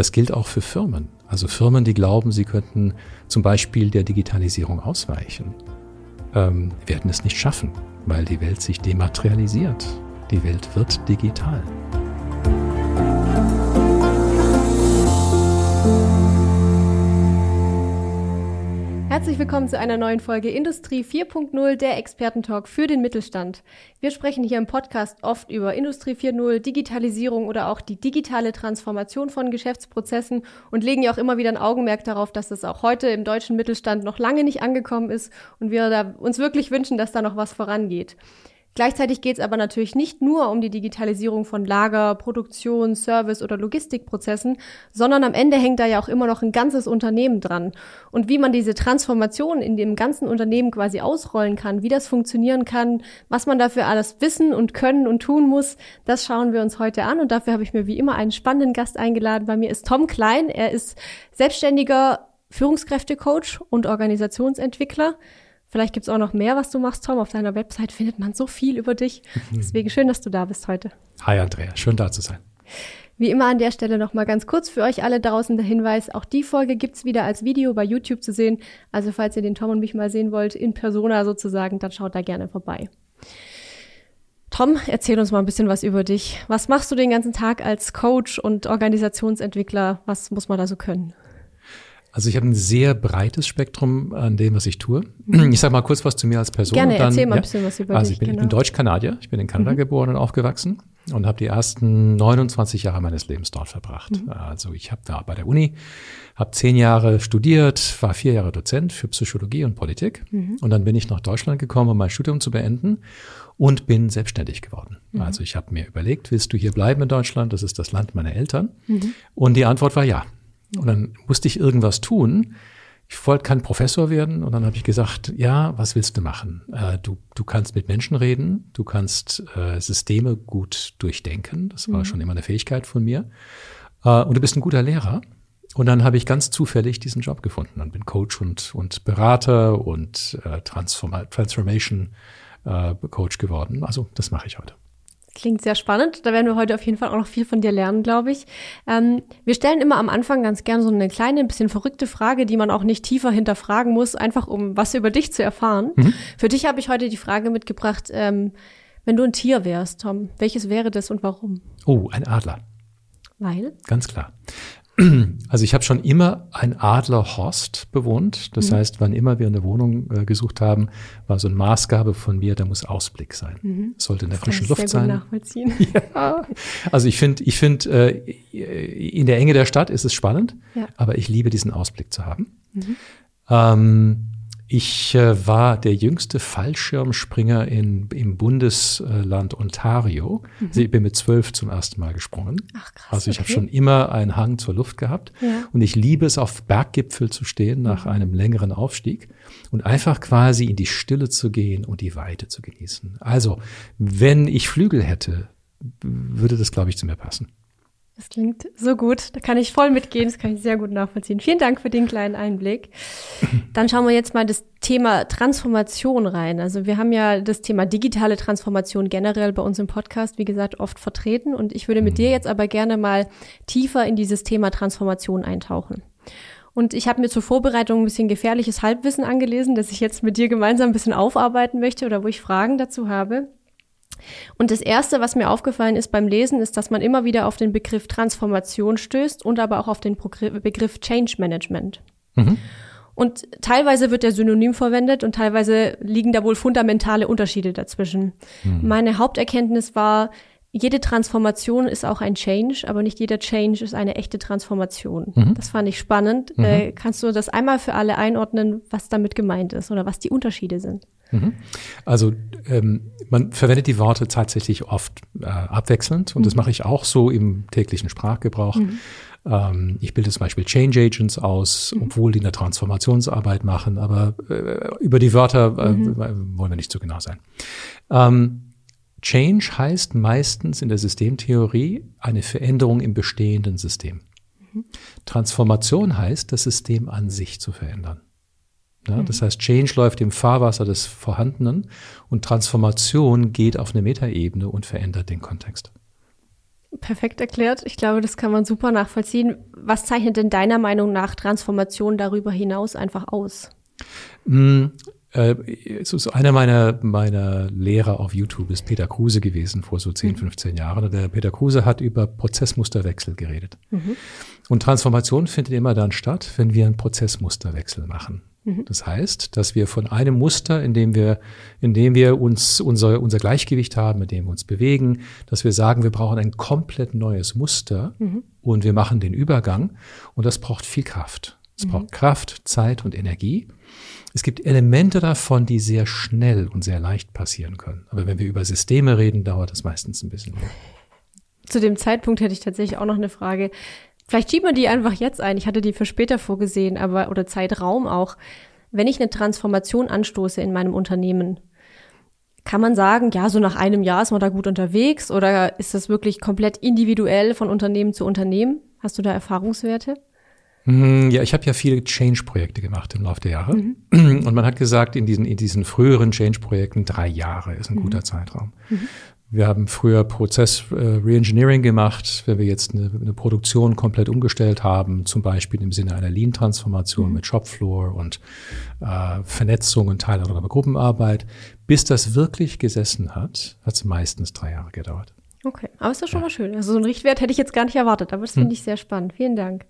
Das gilt auch für Firmen. Also Firmen, die glauben, sie könnten zum Beispiel der Digitalisierung ausweichen, ähm, werden es nicht schaffen, weil die Welt sich dematerialisiert. Die Welt wird digital. Herzlich willkommen zu einer neuen Folge Industrie 4.0, der Expertentalk für den Mittelstand. Wir sprechen hier im Podcast oft über Industrie 4.0, Digitalisierung oder auch die digitale Transformation von Geschäftsprozessen und legen ja auch immer wieder ein Augenmerk darauf, dass es auch heute im deutschen Mittelstand noch lange nicht angekommen ist und wir uns wirklich wünschen, dass da noch was vorangeht. Gleichzeitig geht es aber natürlich nicht nur um die Digitalisierung von Lager, Produktion, Service oder Logistikprozessen, sondern am Ende hängt da ja auch immer noch ein ganzes Unternehmen dran. Und wie man diese Transformation in dem ganzen Unternehmen quasi ausrollen kann, wie das funktionieren kann, was man dafür alles wissen und können und tun muss, das schauen wir uns heute an. Und dafür habe ich mir wie immer einen spannenden Gast eingeladen. Bei mir ist Tom Klein. Er ist selbstständiger Führungskräftecoach und Organisationsentwickler. Vielleicht gibt's auch noch mehr, was du machst, Tom. Auf deiner Website findet man so viel über dich. Deswegen schön, dass du da bist heute. Hi Andrea, schön da zu sein. Wie immer an der Stelle noch mal ganz kurz für euch alle draußen der Hinweis, auch die Folge gibt's wieder als Video bei YouTube zu sehen. Also falls ihr den Tom und mich mal sehen wollt, in Persona sozusagen, dann schaut da gerne vorbei. Tom, erzähl uns mal ein bisschen was über dich. Was machst du den ganzen Tag als Coach und Organisationsentwickler? Was muss man da so können? Also ich habe ein sehr breites Spektrum an dem, was ich tue. Mhm. Ich sage mal kurz was zu mir als Person. Gerne, dann, erzähl mal ein bisschen was über also. Ich bin, genau. bin Deutsch-Kanadier, ich bin in Kanada mhm. geboren und aufgewachsen und habe die ersten 29 Jahre meines Lebens dort verbracht. Mhm. Also ich hab, war bei der Uni, habe zehn Jahre studiert, war vier Jahre Dozent für Psychologie und Politik mhm. und dann bin ich nach Deutschland gekommen, um mein Studium zu beenden und bin selbstständig geworden. Mhm. Also ich habe mir überlegt, willst du hier bleiben in Deutschland? Das ist das Land meiner Eltern. Mhm. Und die Antwort war ja. Und dann musste ich irgendwas tun. Ich wollte kein Professor werden und dann habe ich gesagt, ja, was willst du machen? Äh, du, du kannst mit Menschen reden, du kannst äh, Systeme gut durchdenken, das war mhm. schon immer eine Fähigkeit von mir. Äh, und du bist ein guter Lehrer. Und dann habe ich ganz zufällig diesen Job gefunden Dann bin Coach und, und Berater und äh, Transform Transformation äh, Coach geworden. Also das mache ich heute. Klingt sehr spannend. Da werden wir heute auf jeden Fall auch noch viel von dir lernen, glaube ich. Ähm, wir stellen immer am Anfang ganz gern so eine kleine, ein bisschen verrückte Frage, die man auch nicht tiefer hinterfragen muss, einfach um was über dich zu erfahren. Mhm. Für dich habe ich heute die Frage mitgebracht, ähm, wenn du ein Tier wärst, Tom, welches wäre das und warum? Oh, ein Adler. Weil? Ganz klar. Also ich habe schon immer ein Adlerhorst bewohnt. Das mhm. heißt, wann immer wir eine Wohnung äh, gesucht haben, war so eine Maßgabe von mir, da muss Ausblick sein. Mhm. Sollte in der das frischen Luft sein. nachvollziehen. Ja. Also ich finde, ich finde, äh, in der Enge der Stadt ist es spannend, ja. aber ich liebe diesen Ausblick zu haben. Mhm. Ähm, ich äh, war der jüngste Fallschirmspringer in, im Bundesland Ontario. Mhm. Also ich bin mit zwölf zum ersten Mal gesprungen. Ach, krass, also ich okay. habe schon immer einen Hang zur Luft gehabt. Ja. Und ich liebe es, auf Berggipfel zu stehen nach mhm. einem längeren Aufstieg und einfach quasi in die Stille zu gehen und die Weite zu genießen. Also, wenn ich Flügel hätte, würde das, glaube ich, zu mir passen. Das klingt so gut. Da kann ich voll mitgehen. Das kann ich sehr gut nachvollziehen. Vielen Dank für den kleinen Einblick. Dann schauen wir jetzt mal das Thema Transformation rein. Also wir haben ja das Thema digitale Transformation generell bei uns im Podcast, wie gesagt, oft vertreten. Und ich würde mit dir jetzt aber gerne mal tiefer in dieses Thema Transformation eintauchen. Und ich habe mir zur Vorbereitung ein bisschen gefährliches Halbwissen angelesen, das ich jetzt mit dir gemeinsam ein bisschen aufarbeiten möchte oder wo ich Fragen dazu habe. Und das Erste, was mir aufgefallen ist beim Lesen, ist, dass man immer wieder auf den Begriff Transformation stößt und aber auch auf den Begriff Change Management. Mhm. Und teilweise wird der Synonym verwendet und teilweise liegen da wohl fundamentale Unterschiede dazwischen. Mhm. Meine Haupterkenntnis war, jede Transformation ist auch ein Change, aber nicht jeder Change ist eine echte Transformation. Mhm. Das fand ich spannend. Mhm. Äh, kannst du das einmal für alle einordnen, was damit gemeint ist oder was die Unterschiede sind? Mhm. Also ähm, man verwendet die Worte tatsächlich oft äh, abwechselnd und mhm. das mache ich auch so im täglichen Sprachgebrauch. Mhm. Ähm, ich bilde zum Beispiel Change Agents aus, mhm. obwohl die eine Transformationsarbeit machen, aber äh, über die Wörter äh, mhm. wollen wir nicht so genau sein. Ähm, Change heißt meistens in der Systemtheorie eine Veränderung im bestehenden System. Transformation heißt, das System an sich zu verändern. Ja, mhm. Das heißt, Change läuft im Fahrwasser des Vorhandenen und Transformation geht auf eine Metaebene und verändert den Kontext. Perfekt erklärt. Ich glaube, das kann man super nachvollziehen. Was zeichnet denn deiner Meinung nach Transformation darüber hinaus einfach aus? Äh, ist einer meiner, meiner Lehrer auf YouTube ist Peter Kruse gewesen vor so 10, 15 mhm. Jahren. Und der Peter Kruse hat über Prozessmusterwechsel geredet. Mhm. Und Transformation findet immer dann statt, wenn wir einen Prozessmusterwechsel machen. Mhm. Das heißt, dass wir von einem Muster, in dem wir, in dem wir uns unser, unser Gleichgewicht haben, mit dem wir uns bewegen, dass wir sagen, wir brauchen ein komplett neues Muster mhm. und wir machen den Übergang. Und das braucht viel Kraft. Es mhm. braucht Kraft, Zeit und Energie. Es gibt Elemente davon, die sehr schnell und sehr leicht passieren können. Aber wenn wir über Systeme reden, dauert das meistens ein bisschen länger. Zu dem Zeitpunkt hätte ich tatsächlich auch noch eine Frage. Vielleicht schiebt man die einfach jetzt ein. Ich hatte die für später vorgesehen, aber oder Zeitraum auch. Wenn ich eine Transformation anstoße in meinem Unternehmen, kann man sagen, ja, so nach einem Jahr ist man da gut unterwegs oder ist das wirklich komplett individuell von Unternehmen zu Unternehmen? Hast du da Erfahrungswerte? Mhm, ja, ich habe ja viele Change-Projekte gemacht im Laufe der Jahre. Mhm. Und man hat gesagt, in diesen, in diesen früheren Change-Projekten drei Jahre ist ein mhm. guter Zeitraum. Mhm. Wir haben früher Prozess äh, Reengineering gemacht, wenn wir jetzt eine, eine, Produktion komplett umgestellt haben, zum Beispiel im Sinne einer Lean-Transformation mhm. mit Shopfloor und äh, Vernetzung und teilhaber Gruppenarbeit. Bis das wirklich gesessen hat, hat es meistens drei Jahre gedauert. Okay, aber ist doch schon ja. mal schön. Also so ein Richtwert hätte ich jetzt gar nicht erwartet, aber das finde mhm. ich sehr spannend. Vielen Dank.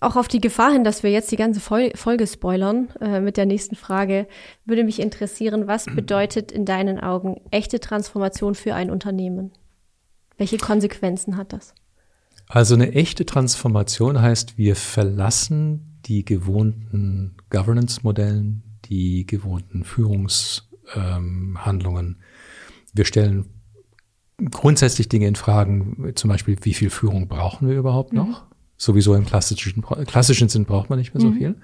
Mhm. Auch auf die Gefahr hin, dass wir jetzt die ganze Folge spoilern äh, mit der nächsten Frage, würde mich interessieren, was bedeutet in deinen Augen echte Transformation für ein Unternehmen? Welche Konsequenzen hat das? Also eine echte Transformation heißt, wir verlassen die gewohnten Governance-Modellen, die gewohnten Führungshandlungen. Ähm, wir stellen grundsätzlich Dinge in Fragen, zum Beispiel, wie viel Führung brauchen wir überhaupt noch? Mhm. Sowieso im klassischen, klassischen Sinn braucht man nicht mehr so mhm. viel.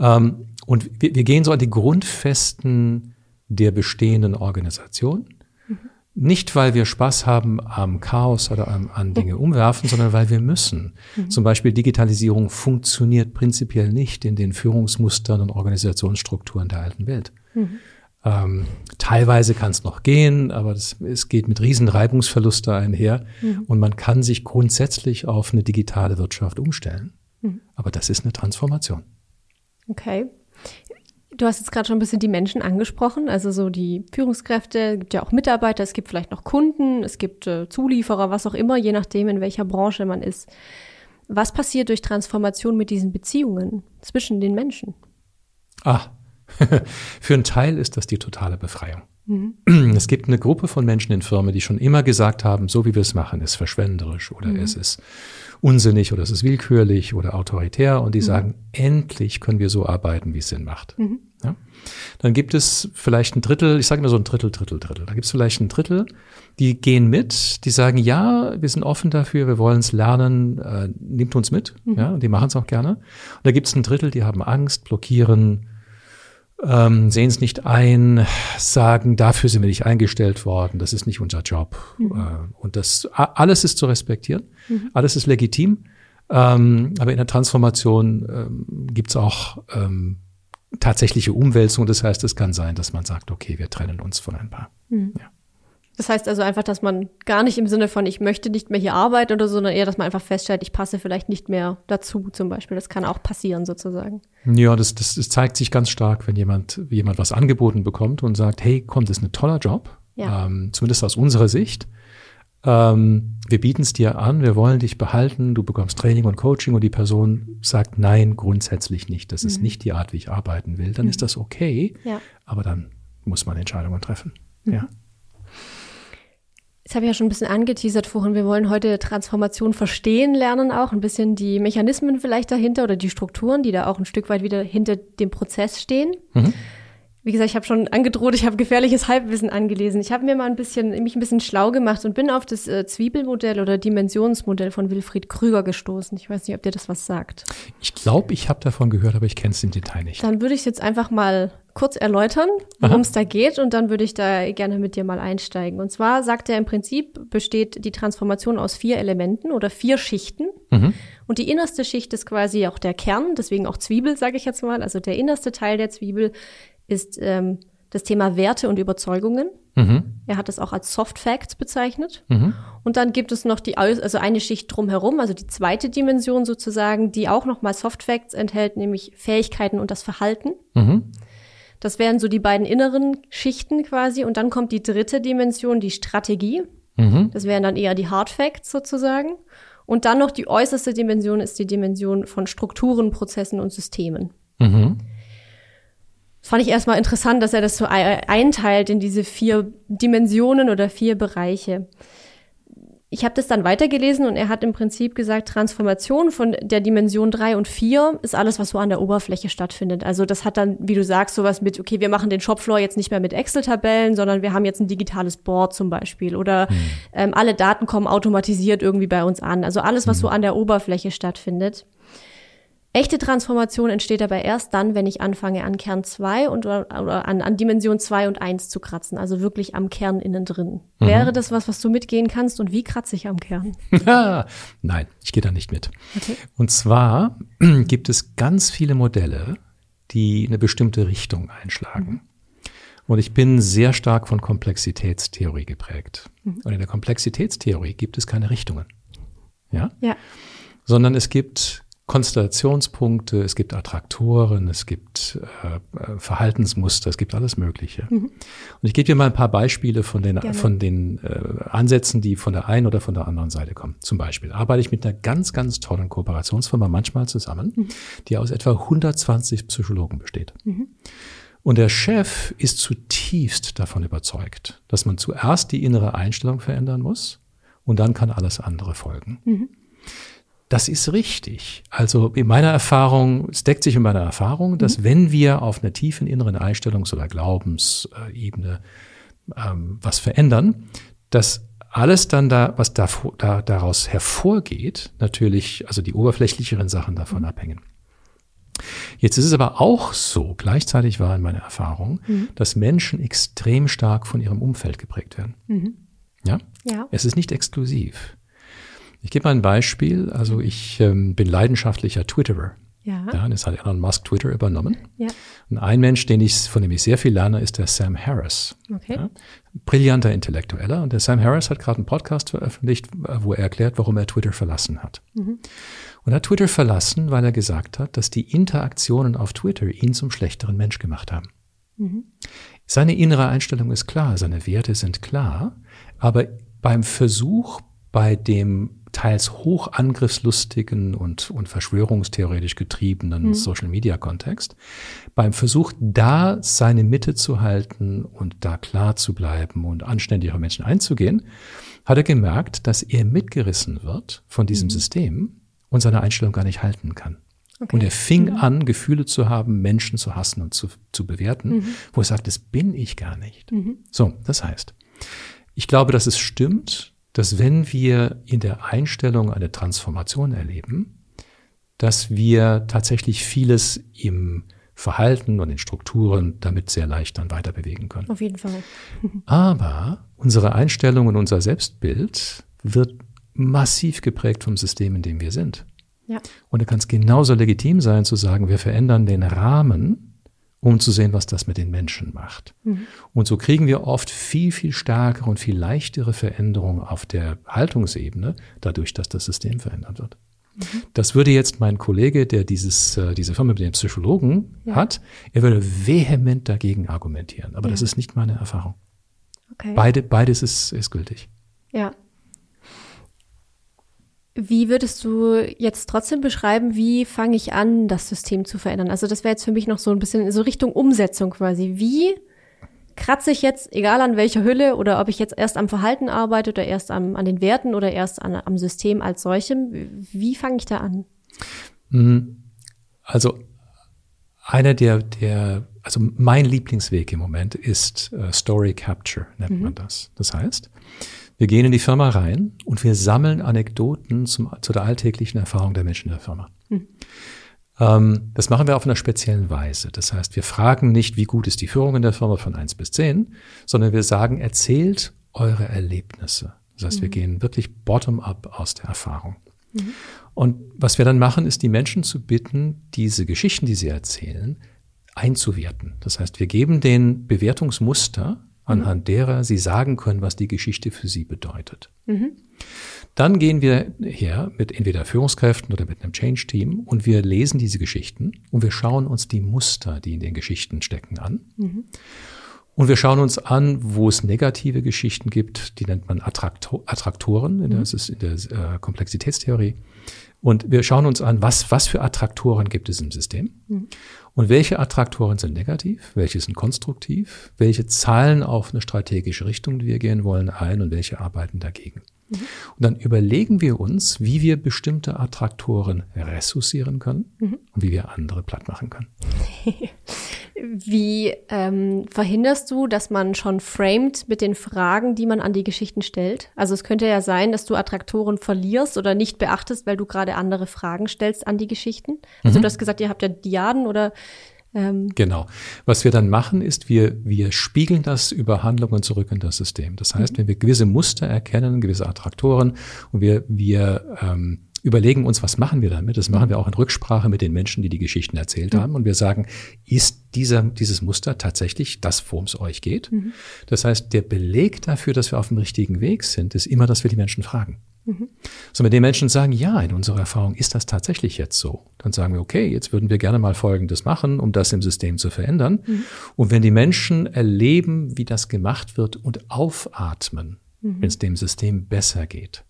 Ähm, und wir, wir, gehen so an die Grundfesten der bestehenden Organisation. Mhm. Nicht, weil wir Spaß haben am Chaos oder an, an Dinge umwerfen, sondern weil wir müssen. Mhm. Zum Beispiel Digitalisierung funktioniert prinzipiell nicht in den Führungsmustern und Organisationsstrukturen der alten Welt. Mhm. Ähm, teilweise kann es noch gehen, aber das, es geht mit riesen Reibungsverluste einher mhm. und man kann sich grundsätzlich auf eine digitale Wirtschaft umstellen. Mhm. Aber das ist eine Transformation. Okay. Du hast jetzt gerade schon ein bisschen die Menschen angesprochen, also so die Führungskräfte, es gibt ja auch Mitarbeiter, es gibt vielleicht noch Kunden, es gibt äh, Zulieferer, was auch immer, je nachdem, in welcher Branche man ist. Was passiert durch Transformation mit diesen Beziehungen zwischen den Menschen? Ah, Für einen Teil ist das die totale Befreiung. Mhm. Es gibt eine Gruppe von Menschen in Firmen, die schon immer gesagt haben, so wie wir es machen, ist verschwenderisch oder mhm. es ist unsinnig oder es ist willkürlich oder autoritär und die mhm. sagen, endlich können wir so arbeiten, wie es Sinn macht. Mhm. Ja? Dann gibt es vielleicht ein Drittel, ich sage immer so ein Drittel, Drittel, Drittel. Da gibt es vielleicht ein Drittel, die gehen mit, die sagen, ja, wir sind offen dafür, wir wollen es lernen, äh, nimmt uns mit, mhm. ja, und die machen es auch gerne. Und da gibt es ein Drittel, die haben Angst, blockieren, ähm, sehen es nicht ein, sagen, dafür sind wir nicht eingestellt worden, das ist nicht unser Job. Mhm. Äh, und das alles ist zu respektieren, mhm. alles ist legitim. Ähm, aber in der Transformation ähm, gibt es auch ähm, tatsächliche Umwälzung. Das heißt, es kann sein, dass man sagt, okay, wir trennen uns von ein paar. Mhm. Ja. Das heißt also einfach, dass man gar nicht im Sinne von, ich möchte nicht mehr hier arbeiten oder so, sondern eher, dass man einfach feststellt, ich passe vielleicht nicht mehr dazu zum Beispiel. Das kann auch passieren sozusagen. Ja, das, das, das zeigt sich ganz stark, wenn jemand, jemand was angeboten bekommt und sagt, hey, komm, das ist ein toller Job, ja. ähm, zumindest aus unserer Sicht. Ähm, wir bieten es dir an, wir wollen dich behalten, du bekommst Training und Coaching und die Person sagt, nein, grundsätzlich nicht. Das mhm. ist nicht die Art, wie ich arbeiten will. Dann mhm. ist das okay, ja. aber dann muss man Entscheidungen treffen. Mhm. Ja. Jetzt habe ich ja schon ein bisschen angeteasert vorhin. Wir wollen heute Transformation verstehen lernen auch, ein bisschen die Mechanismen vielleicht dahinter oder die Strukturen, die da auch ein Stück weit wieder hinter dem Prozess stehen. Mhm. Wie gesagt, ich habe schon angedroht, ich habe gefährliches Halbwissen angelesen. Ich habe mir mal ein bisschen, mich ein bisschen schlau gemacht und bin auf das äh, Zwiebelmodell oder Dimensionsmodell von Wilfried Krüger gestoßen. Ich weiß nicht, ob dir das was sagt. Ich glaube, ich habe davon gehört, aber ich kenne es im Detail nicht. Dann würde ich es jetzt einfach mal kurz erläutern, worum es da geht und dann würde ich da gerne mit dir mal einsteigen. Und zwar sagt er im Prinzip, besteht die Transformation aus vier Elementen oder vier Schichten. Mhm. Und die innerste Schicht ist quasi auch der Kern, deswegen auch Zwiebel, sage ich jetzt mal. Also der innerste Teil der Zwiebel ist ähm, das Thema Werte und Überzeugungen. Mhm. Er hat es auch als Soft Facts bezeichnet. Mhm. Und dann gibt es noch die, also eine Schicht drumherum, also die zweite Dimension sozusagen, die auch nochmal Soft Facts enthält, nämlich Fähigkeiten und das Verhalten. Mhm. Das wären so die beiden inneren Schichten quasi. Und dann kommt die dritte Dimension, die Strategie. Mhm. Das wären dann eher die Hard Facts sozusagen. Und dann noch die äußerste Dimension ist die Dimension von Strukturen, Prozessen und Systemen. Mhm. Das fand ich erstmal interessant, dass er das so einteilt in diese vier Dimensionen oder vier Bereiche ich habe das dann weitergelesen und er hat im Prinzip gesagt, Transformation von der Dimension drei und vier ist alles, was so an der Oberfläche stattfindet. Also das hat dann, wie du sagst, sowas mit, okay, wir machen den Shopfloor jetzt nicht mehr mit Excel-Tabellen, sondern wir haben jetzt ein digitales Board zum Beispiel oder hm. ähm, alle Daten kommen automatisiert irgendwie bei uns an. Also alles, was hm. so an der Oberfläche stattfindet. Echte Transformation entsteht dabei erst dann, wenn ich anfange, an Kern 2 und oder an, an Dimension 2 und 1 zu kratzen, also wirklich am Kern innen drin. Mhm. Wäre das was, was du mitgehen kannst und wie kratze ich am Kern? Nein, ich gehe da nicht mit. Okay. Und zwar gibt es ganz viele Modelle, die eine bestimmte Richtung einschlagen. Mhm. Und ich bin sehr stark von Komplexitätstheorie geprägt. Mhm. Und in der Komplexitätstheorie gibt es keine Richtungen. Ja? Ja. Sondern es gibt Konstellationspunkte, es gibt Attraktoren, es gibt äh, äh, Verhaltensmuster, es gibt alles Mögliche. Mhm. Und ich gebe dir mal ein paar Beispiele von den, von den äh, Ansätzen, die von der einen oder von der anderen Seite kommen. Zum Beispiel arbeite ich mit einer ganz, ganz tollen Kooperationsfirma manchmal zusammen, mhm. die aus etwa 120 Psychologen besteht. Mhm. Und der Chef ist zutiefst davon überzeugt, dass man zuerst die innere Einstellung verändern muss und dann kann alles andere folgen. Das ist richtig. Also in meiner Erfahrung, es deckt sich in meiner Erfahrung, dass mhm. wenn wir auf einer tiefen inneren Einstellungs- oder Glaubensebene ähm, was verändern, dass alles dann da, was da, da, daraus hervorgeht, natürlich, also die oberflächlicheren Sachen davon mhm. abhängen. Jetzt ist es aber auch so, gleichzeitig war in meiner Erfahrung, mhm. dass Menschen extrem stark von ihrem Umfeld geprägt werden. Mhm. Ja? ja? Es ist nicht exklusiv. Ich gebe mal ein Beispiel. Also ich ähm, bin leidenschaftlicher Twitterer. Ja. ja. Jetzt hat Elon Musk Twitter übernommen. Ja. Und ein Mensch, den ich, von dem ich sehr viel lerne, ist der Sam Harris. Okay. Ja, brillanter Intellektueller. Und der Sam Harris hat gerade einen Podcast veröffentlicht, wo er erklärt, warum er Twitter verlassen hat. Mhm. Und er hat Twitter verlassen, weil er gesagt hat, dass die Interaktionen auf Twitter ihn zum schlechteren Mensch gemacht haben. Mhm. Seine innere Einstellung ist klar, seine Werte sind klar, aber beim Versuch, bei dem teils hochangriffslustigen und, und verschwörungstheoretisch getriebenen mhm. Social-Media-Kontext, beim Versuch, da seine Mitte zu halten und da klar zu bleiben und anständig auf Menschen einzugehen, hat er gemerkt, dass er mitgerissen wird von diesem mhm. System und seine Einstellung gar nicht halten kann. Okay. Und er fing mhm. an, Gefühle zu haben, Menschen zu hassen und zu, zu bewerten, mhm. wo er sagt, das bin ich gar nicht. Mhm. So, das heißt, ich glaube, dass es stimmt, dass wenn wir in der Einstellung eine Transformation erleben, dass wir tatsächlich vieles im Verhalten und in Strukturen damit sehr leicht dann weiter bewegen können. Auf jeden Fall. Aber unsere Einstellung und unser Selbstbild wird massiv geprägt vom System, in dem wir sind. Ja. Und da kann es genauso legitim sein zu sagen, wir verändern den Rahmen, um zu sehen, was das mit den Menschen macht. Mhm. Und so kriegen wir oft viel, viel stärkere und viel leichtere Veränderungen auf der Haltungsebene, dadurch, dass das System verändert wird. Mhm. Das würde jetzt mein Kollege, der dieses, äh, diese Firma mit den Psychologen ja. hat, er würde vehement dagegen argumentieren. Aber ja. das ist nicht meine Erfahrung. Okay. Beide, beides ist, ist gültig. Ja. Wie würdest du jetzt trotzdem beschreiben, wie fange ich an, das System zu verändern? Also das wäre jetzt für mich noch so ein bisschen so Richtung Umsetzung quasi. Wie kratze ich jetzt, egal an welcher Hülle oder ob ich jetzt erst am Verhalten arbeite oder erst am, an den Werten oder erst an, am System als solchem, wie fange ich da an? Mhm. Also einer der, der, also mein Lieblingsweg im Moment ist uh, Story Capture, nennt mhm. man das. Das heißt, wir gehen in die Firma rein und wir sammeln Anekdoten zum, zu der alltäglichen Erfahrung der Menschen in der Firma. Mhm. Ähm, das machen wir auf einer speziellen Weise. Das heißt, wir fragen nicht, wie gut ist die Führung in der Firma von eins bis zehn, sondern wir sagen, erzählt eure Erlebnisse. Das heißt, mhm. wir gehen wirklich bottom-up aus der Erfahrung. Mhm. Und was wir dann machen, ist die Menschen zu bitten, diese Geschichten, die sie erzählen, einzuwerten. Das heißt, wir geben den Bewertungsmuster anhand derer Sie sagen können, was die Geschichte für Sie bedeutet. Mhm. Dann gehen wir her mit entweder Führungskräften oder mit einem Change-Team und wir lesen diese Geschichten und wir schauen uns die Muster, die in den Geschichten stecken, an. Mhm. Und wir schauen uns an, wo es negative Geschichten gibt, die nennt man Attraktor Attraktoren, mhm. das ist in der äh, Komplexitätstheorie. Und wir schauen uns an, was, was für Attraktoren gibt es im System mhm. Und welche Attraktoren sind negativ, welche sind konstruktiv, welche zahlen auf eine strategische Richtung, die wir gehen wollen, ein? Und welche arbeiten dagegen. Mhm. Und dann überlegen wir uns, wie wir bestimmte Attraktoren ressourcieren können mhm. und wie wir andere platt machen können. wie ähm, verhinderst du, dass man schon framed mit den Fragen, die man an die Geschichten stellt? Also es könnte ja sein, dass du Attraktoren verlierst oder nicht beachtest, weil du gerade andere Fragen stellst an die Geschichten. Also mhm. du hast gesagt, ihr habt ja Diaden oder ähm, genau. Was wir dann machen, ist, wir, wir spiegeln das über Handlungen zurück in das System. Das heißt, mhm. wenn wir gewisse Muster erkennen, gewisse Attraktoren und wir, wir ähm, überlegen uns, was machen wir damit? Das machen wir auch in Rücksprache mit den Menschen, die die Geschichten erzählt mhm. haben. Und wir sagen, ist dieser, dieses Muster tatsächlich das, worum es euch geht? Mhm. Das heißt, der Beleg dafür, dass wir auf dem richtigen Weg sind, ist immer, dass wir die Menschen fragen. Mhm. So, mit den Menschen sagen, ja, in unserer Erfahrung ist das tatsächlich jetzt so. Dann sagen wir, okay, jetzt würden wir gerne mal Folgendes machen, um das im System zu verändern. Mhm. Und wenn die Menschen erleben, wie das gemacht wird und aufatmen, mhm. wenn es dem System besser geht.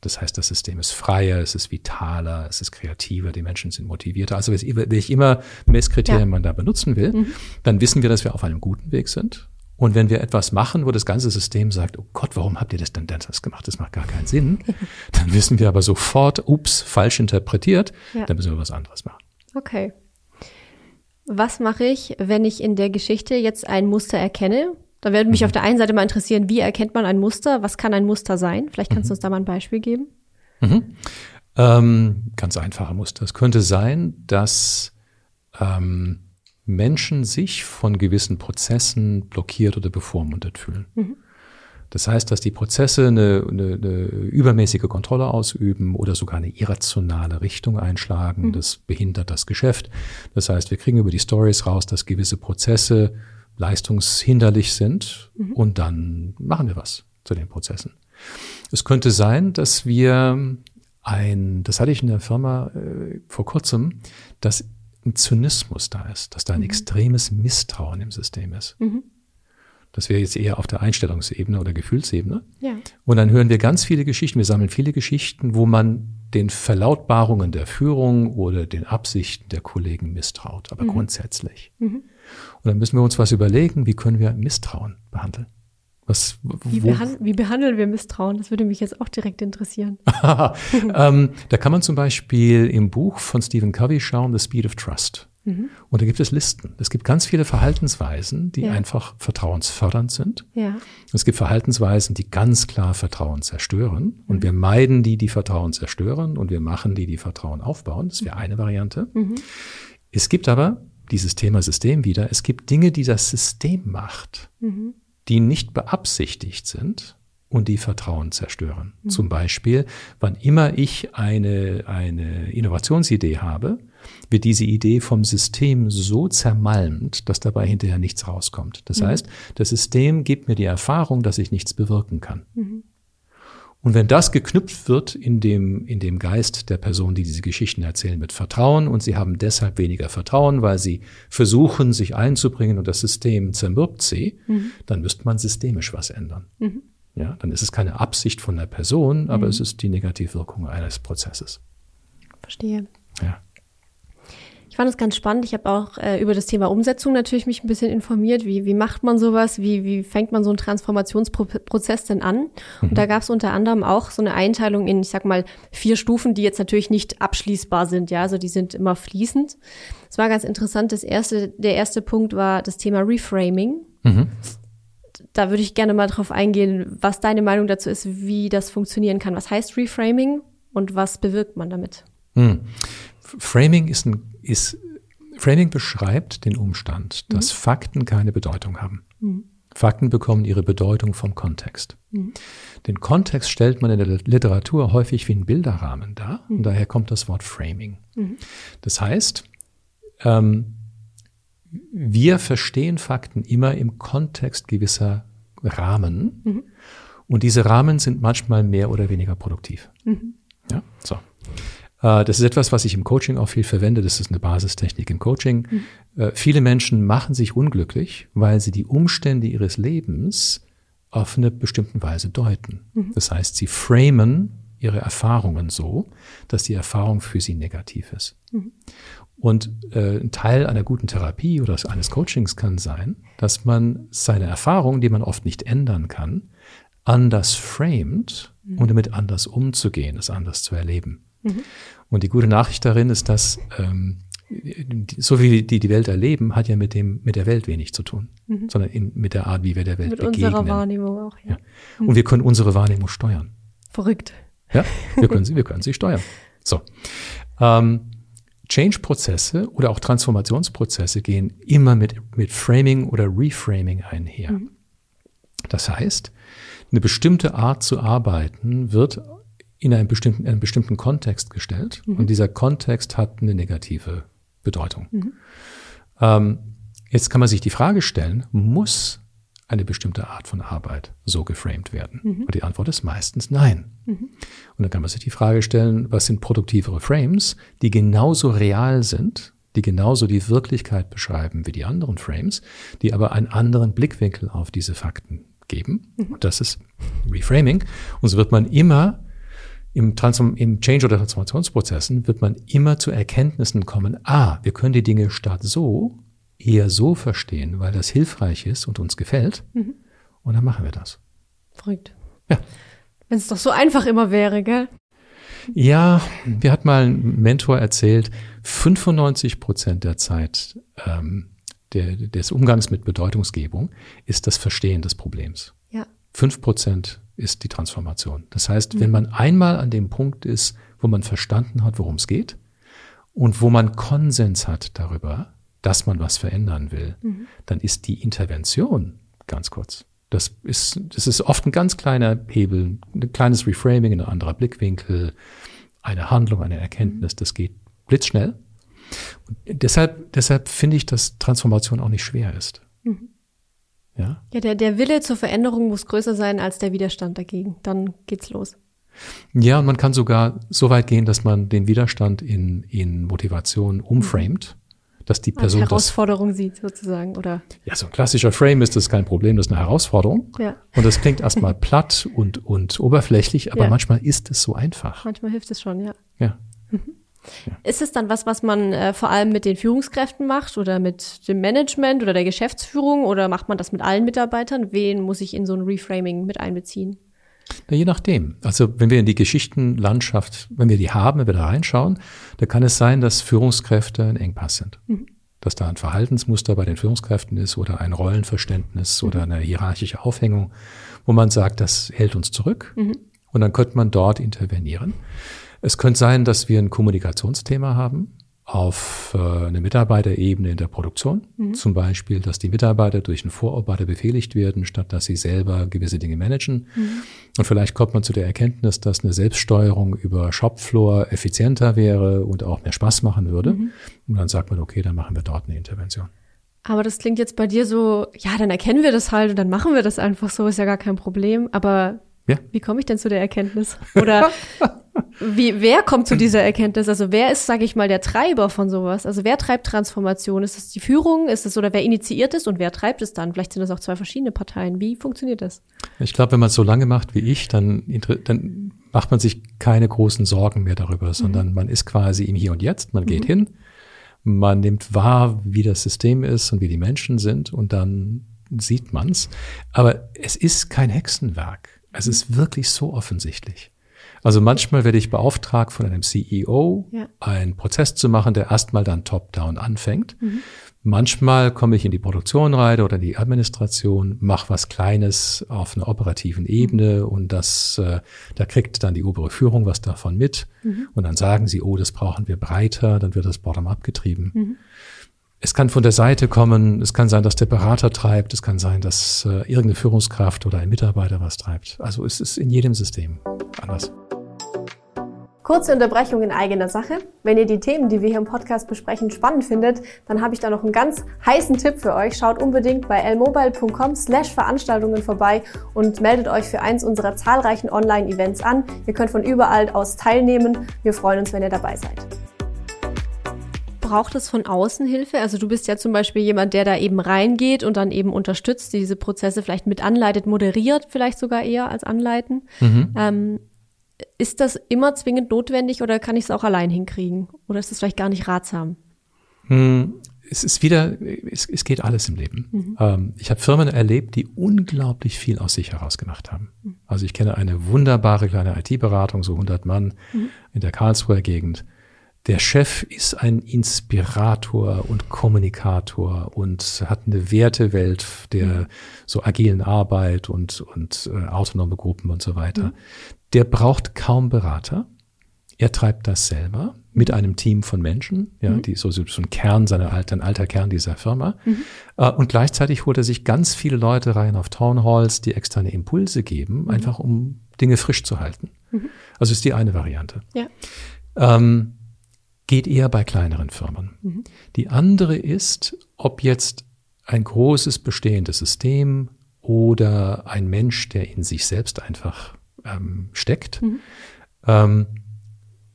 Das heißt, das System ist freier, es ist vitaler, es ist kreativer, die Menschen sind motivierter. Also welche immer Messkriterien ja. man da benutzen will, mhm. dann wissen wir, dass wir auf einem guten Weg sind. Und wenn wir etwas machen, wo das ganze System sagt, oh Gott, warum habt ihr das denn das gemacht? Das macht gar keinen Sinn. dann wissen wir aber sofort, ups, falsch interpretiert, ja. dann müssen wir was anderes machen. Okay. Was mache ich, wenn ich in der Geschichte jetzt ein Muster erkenne? Da würde mich mhm. auf der einen Seite mal interessieren, wie erkennt man ein Muster? Was kann ein Muster sein? Vielleicht kannst mhm. du uns da mal ein Beispiel geben. Mhm. Ähm, ganz einfache Muster. Es könnte sein, dass ähm, Menschen sich von gewissen Prozessen blockiert oder bevormundet fühlen. Mhm. Das heißt, dass die Prozesse eine, eine, eine, übermäßige Kontrolle ausüben oder sogar eine irrationale Richtung einschlagen. Mhm. Das behindert das Geschäft. Das heißt, wir kriegen über die Stories raus, dass gewisse Prozesse leistungshinderlich sind mhm. und dann machen wir was zu den Prozessen. Es könnte sein, dass wir ein, das hatte ich in der Firma äh, vor kurzem, dass ein Zynismus da ist, dass da ein mhm. extremes Misstrauen im System ist. Mhm. Das wäre jetzt eher auf der Einstellungsebene oder Gefühlsebene. Ja. Und dann hören wir ganz viele Geschichten, wir sammeln viele Geschichten, wo man den Verlautbarungen der Führung oder den Absichten der Kollegen misstraut, aber mhm. grundsätzlich. Mhm. Und dann müssen wir uns was überlegen, wie können wir Misstrauen behandeln. Was, wie, behand wie, behandeln wir Misstrauen? Das würde mich jetzt auch direkt interessieren. ähm, da kann man zum Beispiel im Buch von Stephen Covey schauen, The Speed of Trust. Mhm. Und da gibt es Listen. Es gibt ganz viele Verhaltensweisen, die ja. einfach vertrauensfördernd sind. Ja. Es gibt Verhaltensweisen, die ganz klar Vertrauen zerstören. Und mhm. wir meiden die, die Vertrauen zerstören. Und wir machen die, die Vertrauen aufbauen. Das wäre eine Variante. Mhm. Es gibt aber dieses Thema System wieder. Es gibt Dinge, die das System macht. Die nicht beabsichtigt sind und die Vertrauen zerstören. Mhm. Zum Beispiel, wann immer ich eine, eine Innovationsidee habe, wird diese Idee vom System so zermalmt, dass dabei hinterher nichts rauskommt. Das mhm. heißt, das System gibt mir die Erfahrung, dass ich nichts bewirken kann. Mhm. Und wenn das geknüpft wird in dem, in dem Geist der Person, die diese Geschichten erzählen, mit Vertrauen und sie haben deshalb weniger Vertrauen, weil sie versuchen, sich einzubringen und das System zermürbt sie, mhm. dann müsste man systemisch was ändern. Mhm. Ja, dann ist es keine Absicht von der Person, aber mhm. es ist die Negativwirkung eines Prozesses. Verstehe. Ja fand es ganz spannend. Ich habe auch äh, über das Thema Umsetzung natürlich mich ein bisschen informiert. Wie, wie macht man sowas? Wie, wie fängt man so einen Transformationsprozess denn an? Mhm. Und da gab es unter anderem auch so eine Einteilung in, ich sag mal, vier Stufen, die jetzt natürlich nicht abschließbar sind. Ja, also die sind immer fließend. Es war ganz interessant. Das erste, der erste Punkt war das Thema Reframing. Mhm. Da würde ich gerne mal drauf eingehen, was deine Meinung dazu ist, wie das funktionieren kann. Was heißt Reframing und was bewirkt man damit? Mhm. Framing ist ein ist, Framing beschreibt den Umstand, dass mhm. Fakten keine Bedeutung haben. Mhm. Fakten bekommen ihre Bedeutung vom Kontext. Mhm. Den Kontext stellt man in der Literatur häufig wie einen Bilderrahmen dar und mhm. daher kommt das Wort Framing. Mhm. Das heißt, ähm, wir verstehen Fakten immer im Kontext gewisser Rahmen. Mhm. Und diese Rahmen sind manchmal mehr oder weniger produktiv. Mhm. Ja, so. Äh, das ist etwas, was ich im Coaching auch viel verwende. Das ist eine Basistechnik im Coaching. Mhm. Äh, viele Menschen machen sich unglücklich, weil sie die Umstände ihres Lebens auf eine bestimmte Weise deuten. Mhm. Das heißt, sie framen ihre Erfahrungen so, dass die Erfahrung für sie negativ ist. Mhm. Und äh, ein Teil einer guten Therapie oder eines Coachings kann sein, dass man seine Erfahrungen, die man oft nicht ändern kann, anders framed, mhm. um damit anders umzugehen, es anders zu erleben. Mhm. Und die gute Nachricht darin ist, dass ähm, so wie die die Welt erleben, hat ja mit dem mit der Welt wenig zu tun, mhm. sondern in, mit der Art, wie wir der Welt mit begegnen. Mit unserer Wahrnehmung auch. Ja. ja. Und wir können unsere Wahrnehmung steuern. Verrückt. Ja, wir können sie, wir können sie steuern. So. Ähm, Change-Prozesse oder auch Transformationsprozesse gehen immer mit, mit Framing oder Reframing einher. Mhm. Das heißt, eine bestimmte Art zu arbeiten wird in einem bestimmten, in einem bestimmten Kontext gestellt mhm. und dieser Kontext hat eine negative Bedeutung. Mhm. Ähm, jetzt kann man sich die Frage stellen, muss eine bestimmte Art von Arbeit so geframed werden? Mhm. Und die Antwort ist meistens nein. Mhm. Und dann kann man sich die Frage stellen, was sind produktivere Frames, die genauso real sind, die genauso die Wirklichkeit beschreiben wie die anderen Frames, die aber einen anderen Blickwinkel auf diese Fakten geben. Mhm. Und das ist Reframing. Und so wird man immer im, Transform im Change- oder Transformationsprozessen wird man immer zu Erkenntnissen kommen, ah, wir können die Dinge statt so eher so verstehen, weil das hilfreich ist und uns gefällt. Mhm. Und dann machen wir das. Verrückt. Ja. Wenn es doch so einfach immer wäre, gell? Ja, mir hat mal ein Mentor erzählt, 95 Prozent der Zeit ähm, der, des Umgangs mit Bedeutungsgebung ist das Verstehen des Problems. Ja. Fünf Prozent ist die Transformation. Das heißt, mhm. wenn man einmal an dem Punkt ist, wo man verstanden hat, worum es geht und wo man Konsens hat darüber, dass man was verändern will, mhm. dann ist die Intervention ganz kurz. Das ist, das ist oft ein ganz kleiner Hebel, ein kleines Reframing, ein anderer Blickwinkel, eine Handlung, eine Erkenntnis, das geht blitzschnell. Und deshalb, deshalb finde ich, dass Transformation auch nicht schwer ist. Mhm. Ja, ja der, der Wille zur Veränderung muss größer sein als der Widerstand dagegen. Dann geht's los. Ja, und man kann sogar so weit gehen, dass man den Widerstand in, in Motivation umframet dass die Person Als Herausforderung das, sieht sozusagen, oder? Ja, so ein klassischer Frame ist das kein Problem, das ist eine Herausforderung. Ja. Und das klingt erstmal platt und, und oberflächlich, aber ja. manchmal ist es so einfach. Manchmal hilft es schon, ja. Ja. Mhm. Ja. Ist es dann was, was man äh, vor allem mit den Führungskräften macht oder mit dem Management oder der Geschäftsführung oder macht man das mit allen Mitarbeitern? Wen muss ich in so ein Reframing mit einbeziehen? Na, je nachdem. Also wenn wir in die Geschichtenlandschaft, wenn wir die haben, wenn wir da reinschauen, da kann es sein, dass Führungskräfte ein Engpass sind. Mhm. Dass da ein Verhaltensmuster bei den Führungskräften ist oder ein Rollenverständnis mhm. oder eine hierarchische Aufhängung, wo man sagt, das hält uns zurück. Mhm. Und dann könnte man dort intervenieren. Es könnte sein, dass wir ein Kommunikationsthema haben, auf äh, eine Mitarbeiterebene in der Produktion. Mhm. Zum Beispiel, dass die Mitarbeiter durch einen Vorarbeiter befehligt werden, statt dass sie selber gewisse Dinge managen. Mhm. Und vielleicht kommt man zu der Erkenntnis, dass eine Selbststeuerung über Shopfloor effizienter wäre und auch mehr Spaß machen würde. Mhm. Und dann sagt man, okay, dann machen wir dort eine Intervention. Aber das klingt jetzt bei dir so, ja, dann erkennen wir das halt und dann machen wir das einfach so, ist ja gar kein Problem. Aber ja. wie komme ich denn zu der Erkenntnis? Oder Wie, wer kommt zu dieser Erkenntnis? Also wer ist, sage ich mal, der Treiber von sowas? Also wer treibt Transformation? Ist es die Führung? Ist es oder wer initiiert es und wer treibt es dann? Vielleicht sind das auch zwei verschiedene Parteien. Wie funktioniert das? Ich glaube, wenn man es so lange macht wie ich, dann, dann macht man sich keine großen Sorgen mehr darüber, sondern mhm. man ist quasi im Hier und Jetzt. Man geht mhm. hin, man nimmt wahr, wie das System ist und wie die Menschen sind und dann sieht man's. Aber es ist kein Hexenwerk. Es ist wirklich so offensichtlich. Also manchmal werde ich beauftragt von einem CEO, ja. einen Prozess zu machen, der erstmal dann top-down anfängt. Mhm. Manchmal komme ich in die Produktion rein oder die Administration, mache was Kleines auf einer operativen Ebene mhm. und das, äh, da kriegt dann die obere Führung was davon mit. Mhm. Und dann sagen sie, oh, das brauchen wir breiter, dann wird das bottom-up getrieben. Mhm. Es kann von der Seite kommen, es kann sein, dass der Berater treibt, es kann sein, dass äh, irgendeine Führungskraft oder ein Mitarbeiter was treibt. Also es ist in jedem System anders. Kurze Unterbrechung in eigener Sache. Wenn ihr die Themen, die wir hier im Podcast besprechen, spannend findet, dann habe ich da noch einen ganz heißen Tipp für euch. Schaut unbedingt bei lmobile.com slash Veranstaltungen vorbei und meldet euch für eins unserer zahlreichen Online-Events an. Ihr könnt von überall aus teilnehmen. Wir freuen uns, wenn ihr dabei seid braucht es von außen Hilfe? Also du bist ja zum Beispiel jemand, der da eben reingeht und dann eben unterstützt, diese Prozesse vielleicht mit anleitet, moderiert vielleicht sogar eher als anleiten. Mhm. Ähm, ist das immer zwingend notwendig oder kann ich es auch allein hinkriegen? Oder ist das vielleicht gar nicht ratsam? Hm, es ist wieder, es, es geht alles im Leben. Mhm. Ähm, ich habe Firmen erlebt, die unglaublich viel aus sich heraus gemacht haben. Mhm. Also ich kenne eine wunderbare kleine IT-Beratung, so 100 Mann mhm. in der Karlsruher Gegend. Der Chef ist ein Inspirator und Kommunikator und hat eine Wertewelt der mhm. so agilen Arbeit und, und äh, autonome Gruppen und so weiter. Mhm der braucht kaum Berater. Er treibt das selber mit einem Team von Menschen, ja, mhm. die so, so ein Kern seiner ein alter Kern dieser Firma. Mhm. Uh, und gleichzeitig holt er sich ganz viele Leute rein auf Town Halls, die externe Impulse geben, mhm. einfach um Dinge frisch zu halten. Mhm. Also ist die eine Variante. Ja. Ähm, geht eher bei kleineren Firmen. Mhm. Die andere ist, ob jetzt ein großes bestehendes System oder ein Mensch, der in sich selbst einfach ähm, steckt. Mhm. Ähm,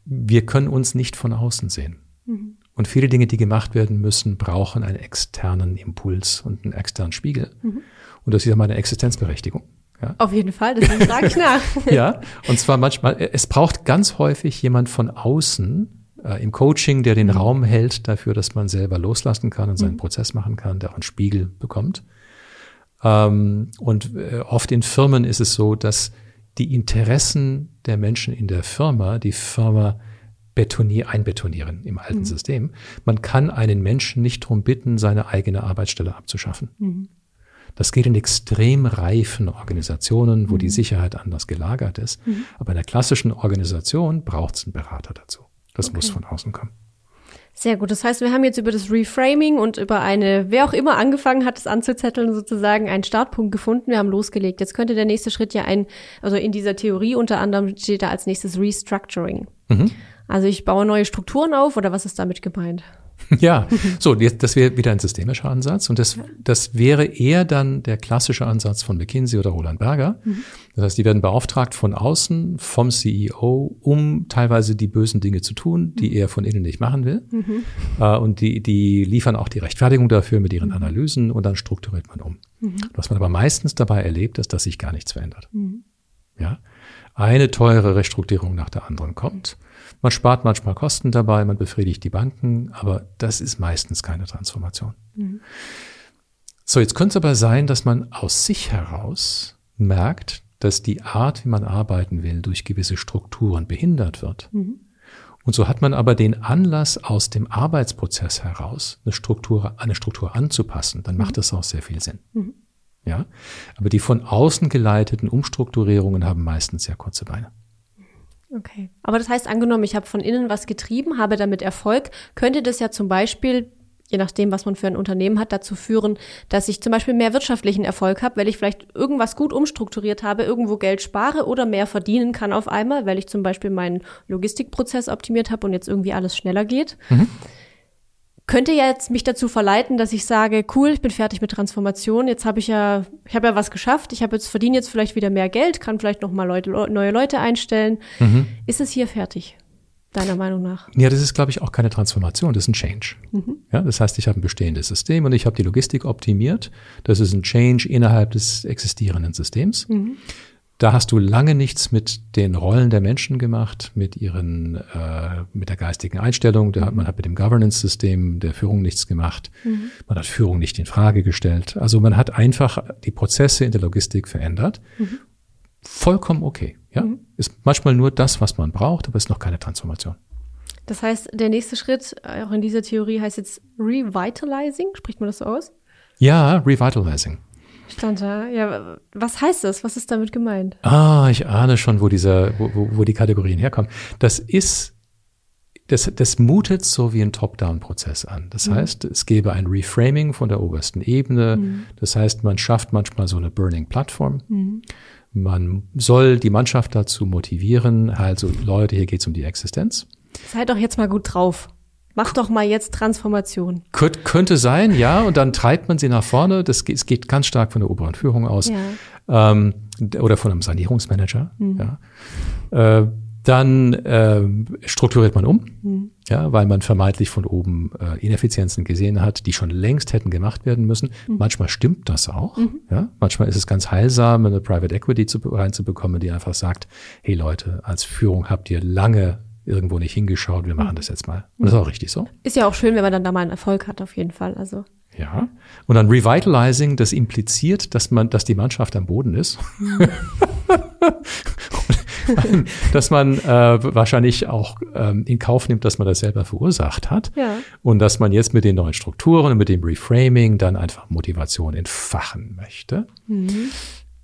wir können uns nicht von außen sehen. Mhm. Und viele Dinge, die gemacht werden müssen, brauchen einen externen Impuls und einen externen Spiegel. Mhm. Und das ist ja meine Existenzberechtigung. Ja. Auf jeden Fall, deswegen frage ich nach. ja, und zwar manchmal, es braucht ganz häufig jemand von außen äh, im Coaching, der den mhm. Raum hält dafür, dass man selber loslassen kann und seinen mhm. Prozess machen kann, der auch einen Spiegel bekommt. Ähm, und äh, oft in Firmen ist es so, dass die Interessen der Menschen in der Firma, die Firma betonier, einbetonieren im alten mhm. System. Man kann einen Menschen nicht darum bitten, seine eigene Arbeitsstelle abzuschaffen. Mhm. Das geht in extrem reifen Organisationen, wo mhm. die Sicherheit anders gelagert ist. Mhm. Aber in der klassischen Organisation braucht es einen Berater dazu. Das okay. muss von außen kommen. Sehr gut. Das heißt, wir haben jetzt über das Reframing und über eine, wer auch immer angefangen hat, es anzuzetteln, sozusagen einen Startpunkt gefunden. Wir haben losgelegt. Jetzt könnte der nächste Schritt ja ein, also in dieser Theorie unter anderem steht da als nächstes Restructuring. Mhm. Also ich baue neue Strukturen auf oder was ist damit gemeint? Ja, so, das wäre wieder ein systemischer Ansatz und das, das wäre eher dann der klassische Ansatz von McKinsey oder Roland Berger. Mhm. Das heißt, die werden beauftragt von außen, vom CEO, um teilweise die bösen Dinge zu tun, die mhm. er von innen nicht machen will. Mhm. Äh, und die, die liefern auch die Rechtfertigung dafür mit ihren mhm. Analysen und dann strukturiert man um. Mhm. Was man aber meistens dabei erlebt, ist, dass sich gar nichts verändert. Ja, eine teure Restrukturierung nach der anderen kommt. Man spart manchmal Kosten dabei, man befriedigt die Banken, aber das ist meistens keine Transformation. Mhm. So, jetzt könnte es aber sein, dass man aus sich heraus merkt, dass die Art, wie man arbeiten will, durch gewisse Strukturen behindert wird. Mhm. Und so hat man aber den Anlass, aus dem Arbeitsprozess heraus eine Struktur, eine Struktur anzupassen. Dann macht mhm. das auch sehr viel Sinn. Mhm. Ja, aber die von außen geleiteten Umstrukturierungen haben meistens sehr kurze Beine. Okay. Aber das heißt, angenommen, ich habe von innen was getrieben, habe damit Erfolg, könnte das ja zum Beispiel, je nachdem, was man für ein Unternehmen hat, dazu führen, dass ich zum Beispiel mehr wirtschaftlichen Erfolg habe, weil ich vielleicht irgendwas gut umstrukturiert habe, irgendwo Geld spare oder mehr verdienen kann auf einmal, weil ich zum Beispiel meinen Logistikprozess optimiert habe und jetzt irgendwie alles schneller geht. Mhm könnte jetzt mich dazu verleiten, dass ich sage, cool, ich bin fertig mit Transformation, jetzt habe ich ja, ich habe ja was geschafft, ich habe jetzt verdiene jetzt vielleicht wieder mehr Geld, kann vielleicht noch mal Leute, neue Leute einstellen. Mhm. Ist es hier fertig? Deiner Meinung nach? Ja, das ist, glaube ich, auch keine Transformation, das ist ein Change. Mhm. Ja, das heißt, ich habe ein bestehendes System und ich habe die Logistik optimiert. Das ist ein Change innerhalb des existierenden Systems. Mhm. Da hast du lange nichts mit den Rollen der Menschen gemacht, mit ihren, äh, mit der geistigen Einstellung. Der, mhm. Man hat mit dem Governance-System der Führung nichts gemacht. Mhm. Man hat Führung nicht in Frage gestellt. Also man hat einfach die Prozesse in der Logistik verändert. Mhm. Vollkommen okay. Ja, mhm. ist manchmal nur das, was man braucht, aber ist noch keine Transformation. Das heißt, der nächste Schritt, auch in dieser Theorie, heißt jetzt Revitalizing. Spricht man das so aus? Ja, Revitalizing. Stand da. Ja, was heißt das? Was ist damit gemeint? Ah, ich ahne schon, wo dieser, wo, wo, wo die Kategorien herkommen. Das ist, das, das mutet so wie ein Top-Down-Prozess an. Das mhm. heißt, es gäbe ein Reframing von der obersten Ebene. Mhm. Das heißt, man schafft manchmal so eine Burning Plattform. Mhm Man soll die Mannschaft dazu motivieren, also Leute, hier geht's um die Existenz. Seid doch jetzt mal gut drauf. Mach doch mal jetzt Transformation. Könnt, könnte sein, ja, und dann treibt man sie nach vorne. Das geht, es geht ganz stark von der oberen Führung aus ja. ähm, oder von einem Sanierungsmanager. Mhm. Ja. Äh, dann äh, strukturiert man um, mhm. ja, weil man vermeintlich von oben äh, Ineffizienzen gesehen hat, die schon längst hätten gemacht werden müssen. Mhm. Manchmal stimmt das auch. Mhm. Ja, manchmal ist es ganz heilsam, eine Private Equity zu, reinzubekommen, die einfach sagt: Hey Leute, als Führung habt ihr lange irgendwo nicht hingeschaut, wir machen das jetzt mal. Und das ist auch richtig so. Ist ja auch schön, wenn man dann da mal einen Erfolg hat, auf jeden Fall. Also. Ja. Und dann Revitalizing, das impliziert, dass man, dass die Mannschaft am Boden ist. Mhm. dass man äh, wahrscheinlich auch ähm, in Kauf nimmt, dass man das selber verursacht hat. Ja. Und dass man jetzt mit den neuen Strukturen und mit dem Reframing dann einfach Motivation entfachen möchte. Mhm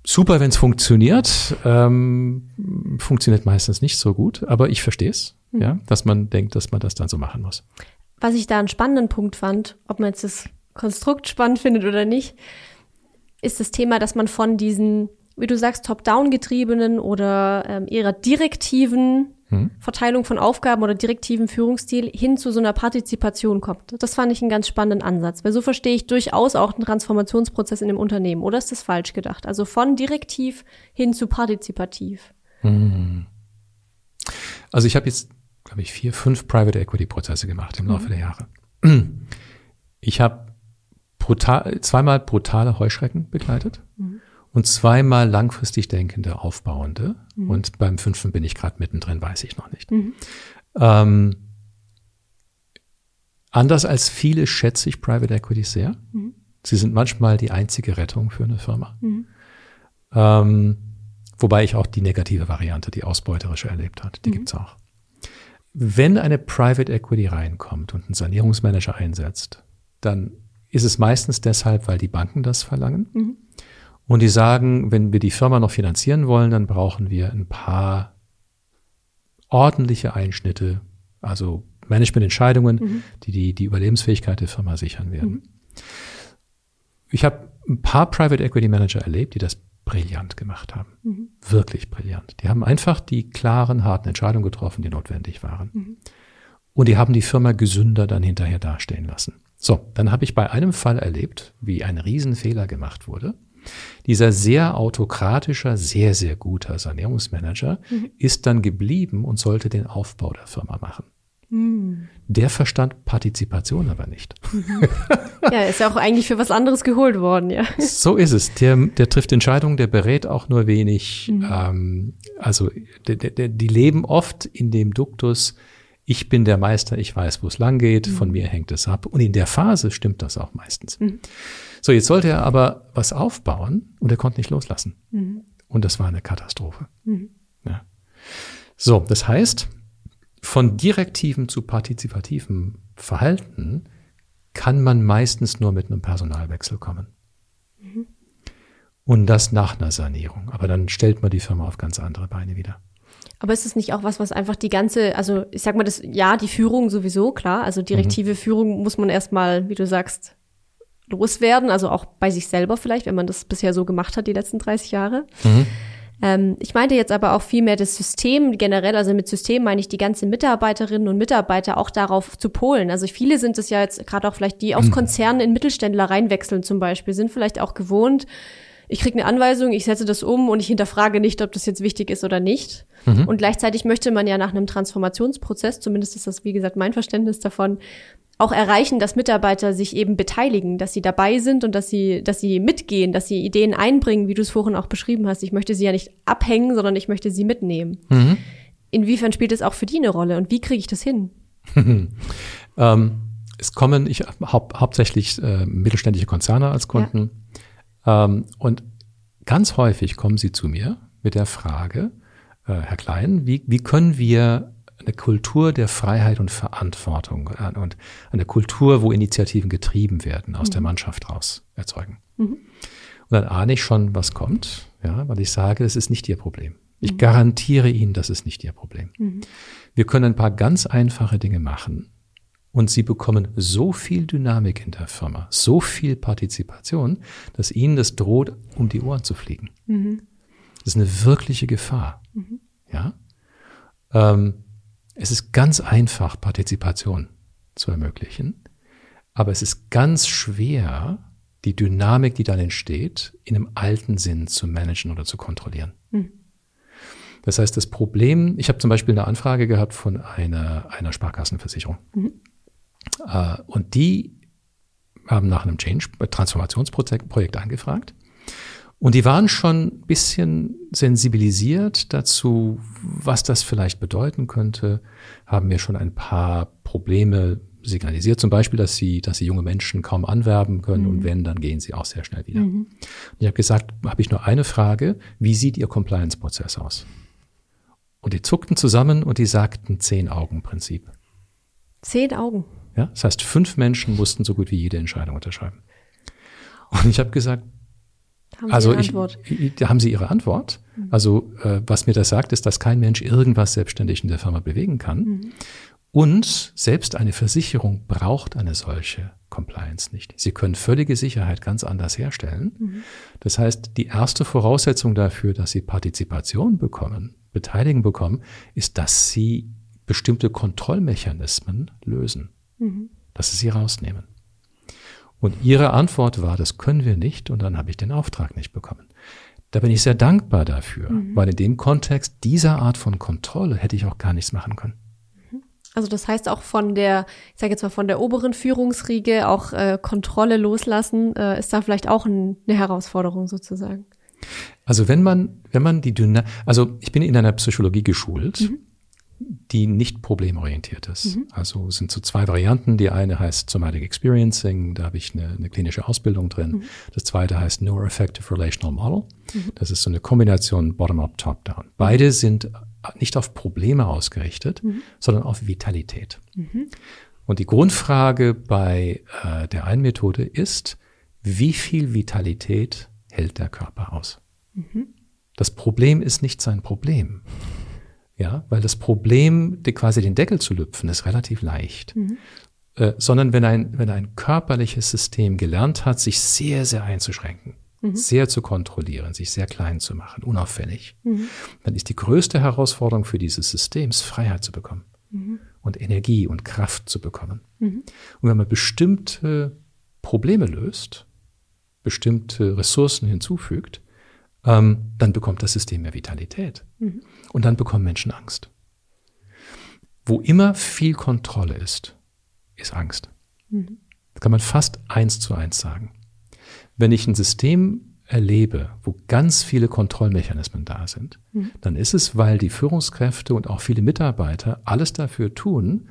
super, wenn es funktioniert. Ähm, funktioniert meistens nicht so gut, aber ich verstehe es, mhm. ja, dass man denkt, dass man das dann so machen muss. Was ich da einen spannenden Punkt fand, ob man jetzt das Konstrukt spannend findet oder nicht, ist das Thema, dass man von diesen, wie du sagst, top-down getriebenen oder ähm, eher direktiven hm. Verteilung von Aufgaben oder direktiven Führungsstil hin zu so einer Partizipation kommt. Das fand ich einen ganz spannenden Ansatz, weil so verstehe ich durchaus auch den Transformationsprozess in dem Unternehmen. Oder ist das falsch gedacht? Also von direktiv hin zu partizipativ. Hm. Also ich habe jetzt, glaube ich, vier, fünf Private Equity Prozesse gemacht im Laufe mhm. der Jahre. Ich habe brutal, zweimal brutale Heuschrecken begleitet. Mhm und zweimal langfristig denkende Aufbauende. Mhm. Und beim fünften bin ich gerade mittendrin, weiß ich noch nicht. Mhm. Ähm, anders als viele schätze ich Private Equity sehr. Mhm. Sie sind manchmal die einzige Rettung für eine Firma. Mhm. Ähm, wobei ich auch die negative Variante, die ausbeuterische erlebt hat, die mhm. gibt's auch. Wenn eine Private Equity reinkommt und einen Sanierungsmanager einsetzt, dann ist es meistens deshalb, weil die Banken das verlangen. Mhm. Und die sagen, wenn wir die Firma noch finanzieren wollen, dann brauchen wir ein paar ordentliche Einschnitte, also Managemententscheidungen, mhm. die, die die Überlebensfähigkeit der Firma sichern werden. Mhm. Ich habe ein paar Private Equity Manager erlebt, die das brillant gemacht haben. Mhm. Wirklich brillant. Die haben einfach die klaren, harten Entscheidungen getroffen, die notwendig waren. Mhm. Und die haben die Firma gesünder dann hinterher dastehen lassen. So, dann habe ich bei einem Fall erlebt, wie ein Riesenfehler gemacht wurde. Dieser sehr autokratischer, sehr, sehr guter Sanierungsmanager mhm. ist dann geblieben und sollte den Aufbau der Firma machen. Mhm. Der verstand Partizipation aber nicht. Mhm. Ja, ist ja auch eigentlich für was anderes geholt worden, ja. So ist es. Der, der trifft Entscheidungen, der berät auch nur wenig. Mhm. Ähm, also der, der, die leben oft in dem Duktus, ich bin der Meister, ich weiß, wo es lang geht, mhm. von mir hängt es ab. Und in der Phase stimmt das auch meistens. Mhm. So, jetzt sollte er aber was aufbauen und er konnte nicht loslassen. Mhm. Und das war eine Katastrophe. Mhm. Ja. So, das heißt, von direktivem zu partizipativem Verhalten kann man meistens nur mit einem Personalwechsel kommen. Mhm. Und das nach einer Sanierung. Aber dann stellt man die Firma auf ganz andere Beine wieder. Aber ist es nicht auch was, was einfach die ganze, also ich sag mal, das, ja, die Führung sowieso, klar. Also direktive mhm. Führung muss man erstmal, wie du sagst, loswerden, also auch bei sich selber vielleicht, wenn man das bisher so gemacht hat, die letzten 30 Jahre. Mhm. Ähm, ich meinte jetzt aber auch viel mehr das System generell, also mit System meine ich die ganzen Mitarbeiterinnen und Mitarbeiter auch darauf zu polen. Also viele sind es ja jetzt gerade auch vielleicht, die aus mhm. Konzernen in Mittelständler reinwechseln zum Beispiel, sind vielleicht auch gewohnt, ich kriege eine Anweisung, ich setze das um und ich hinterfrage nicht, ob das jetzt wichtig ist oder nicht. Mhm. Und gleichzeitig möchte man ja nach einem Transformationsprozess, zumindest ist das, wie gesagt, mein Verständnis davon, auch erreichen, dass Mitarbeiter sich eben beteiligen, dass sie dabei sind und dass sie, dass sie mitgehen, dass sie Ideen einbringen, wie du es vorhin auch beschrieben hast. Ich möchte sie ja nicht abhängen, sondern ich möchte sie mitnehmen. Mhm. Inwiefern spielt es auch für die eine Rolle und wie kriege ich das hin? ähm, es kommen ich, hau hauptsächlich äh, mittelständische Konzerne als Kunden. Ja. Ähm, und ganz häufig kommen sie zu mir mit der Frage, äh, Herr Klein, wie, wie können wir eine Kultur der Freiheit und Verantwortung und eine Kultur, wo Initiativen getrieben werden, aus mhm. der Mannschaft raus erzeugen. Mhm. Und dann ahne ich schon, was kommt, ja, weil ich sage, es ist nicht Ihr Problem. Ich mhm. garantiere Ihnen, das ist nicht Ihr Problem. Mhm. Wir können ein paar ganz einfache Dinge machen und Sie bekommen so viel Dynamik in der Firma, so viel Partizipation, dass Ihnen das droht, um die Ohren zu fliegen. Mhm. Das ist eine wirkliche Gefahr. Mhm. Ja. Ähm, es ist ganz einfach, Partizipation zu ermöglichen, aber es ist ganz schwer, die Dynamik, die dann entsteht, in einem alten Sinn zu managen oder zu kontrollieren. Mhm. Das heißt, das Problem, ich habe zum Beispiel eine Anfrage gehabt von einer, einer Sparkassenversicherung. Mhm. Äh, und die haben nach einem Change, Transformationsprojekt angefragt. Und die waren schon ein bisschen sensibilisiert dazu, was das vielleicht bedeuten könnte, haben mir schon ein paar Probleme signalisiert, zum Beispiel, dass sie, dass sie junge Menschen kaum anwerben können mhm. und wenn, dann gehen sie auch sehr schnell wieder. Mhm. Ich habe gesagt, habe ich nur eine Frage, wie sieht Ihr Compliance-Prozess aus? Und die zuckten zusammen und die sagten Zehn-Augen-Prinzip. Zehn Augen? Ja, das heißt, fünf Menschen mussten so gut wie jede Entscheidung unterschreiben. Und ich habe gesagt, haben also ich, ich, haben Sie Ihre Antwort? Mhm. Also äh, was mir das sagt, ist, dass kein Mensch irgendwas selbstständig in der Firma bewegen kann. Mhm. Und selbst eine Versicherung braucht eine solche Compliance nicht. Sie können völlige Sicherheit ganz anders herstellen. Mhm. Das heißt, die erste Voraussetzung dafür, dass Sie Partizipation bekommen, Beteiligung bekommen, ist, dass Sie bestimmte Kontrollmechanismen lösen, mhm. dass Sie sie rausnehmen. Und ihre Antwort war, das können wir nicht und dann habe ich den Auftrag nicht bekommen. Da bin ich sehr dankbar dafür, mhm. weil in dem Kontext dieser Art von Kontrolle hätte ich auch gar nichts machen können. Mhm. Also das heißt auch von der, ich sage jetzt mal von der oberen Führungsriege auch äh, Kontrolle loslassen, äh, ist da vielleicht auch ein, eine Herausforderung sozusagen. Also wenn man, wenn man die Dynamik, also ich bin in einer Psychologie geschult mhm die nicht problemorientiert ist. Mhm. Also es sind so zwei Varianten. Die eine heißt Somatic Experiencing, da habe ich eine, eine klinische Ausbildung drin. Mhm. Das zweite heißt Neuroaffective Relational Model. Mhm. Das ist so eine Kombination Bottom-up, Top-down. Beide sind nicht auf Probleme ausgerichtet, mhm. sondern auf Vitalität. Mhm. Und die Grundfrage bei äh, der einen Methode ist, wie viel Vitalität hält der Körper aus? Mhm. Das Problem ist nicht sein Problem. Ja, weil das Problem, quasi den Deckel zu lüpfen, ist relativ leicht. Mhm. Äh, sondern wenn ein, wenn ein körperliches System gelernt hat, sich sehr, sehr einzuschränken, mhm. sehr zu kontrollieren, sich sehr klein zu machen, unauffällig, mhm. dann ist die größte Herausforderung für dieses Systems, Freiheit zu bekommen mhm. und Energie und Kraft zu bekommen. Mhm. Und wenn man bestimmte Probleme löst, bestimmte Ressourcen hinzufügt, ähm, dann bekommt das System mehr Vitalität. Mhm. Und dann bekommen Menschen Angst. Wo immer viel Kontrolle ist, ist Angst. Mhm. Das kann man fast eins zu eins sagen. Wenn ich ein System erlebe, wo ganz viele Kontrollmechanismen da sind, mhm. dann ist es, weil die Führungskräfte und auch viele Mitarbeiter alles dafür tun,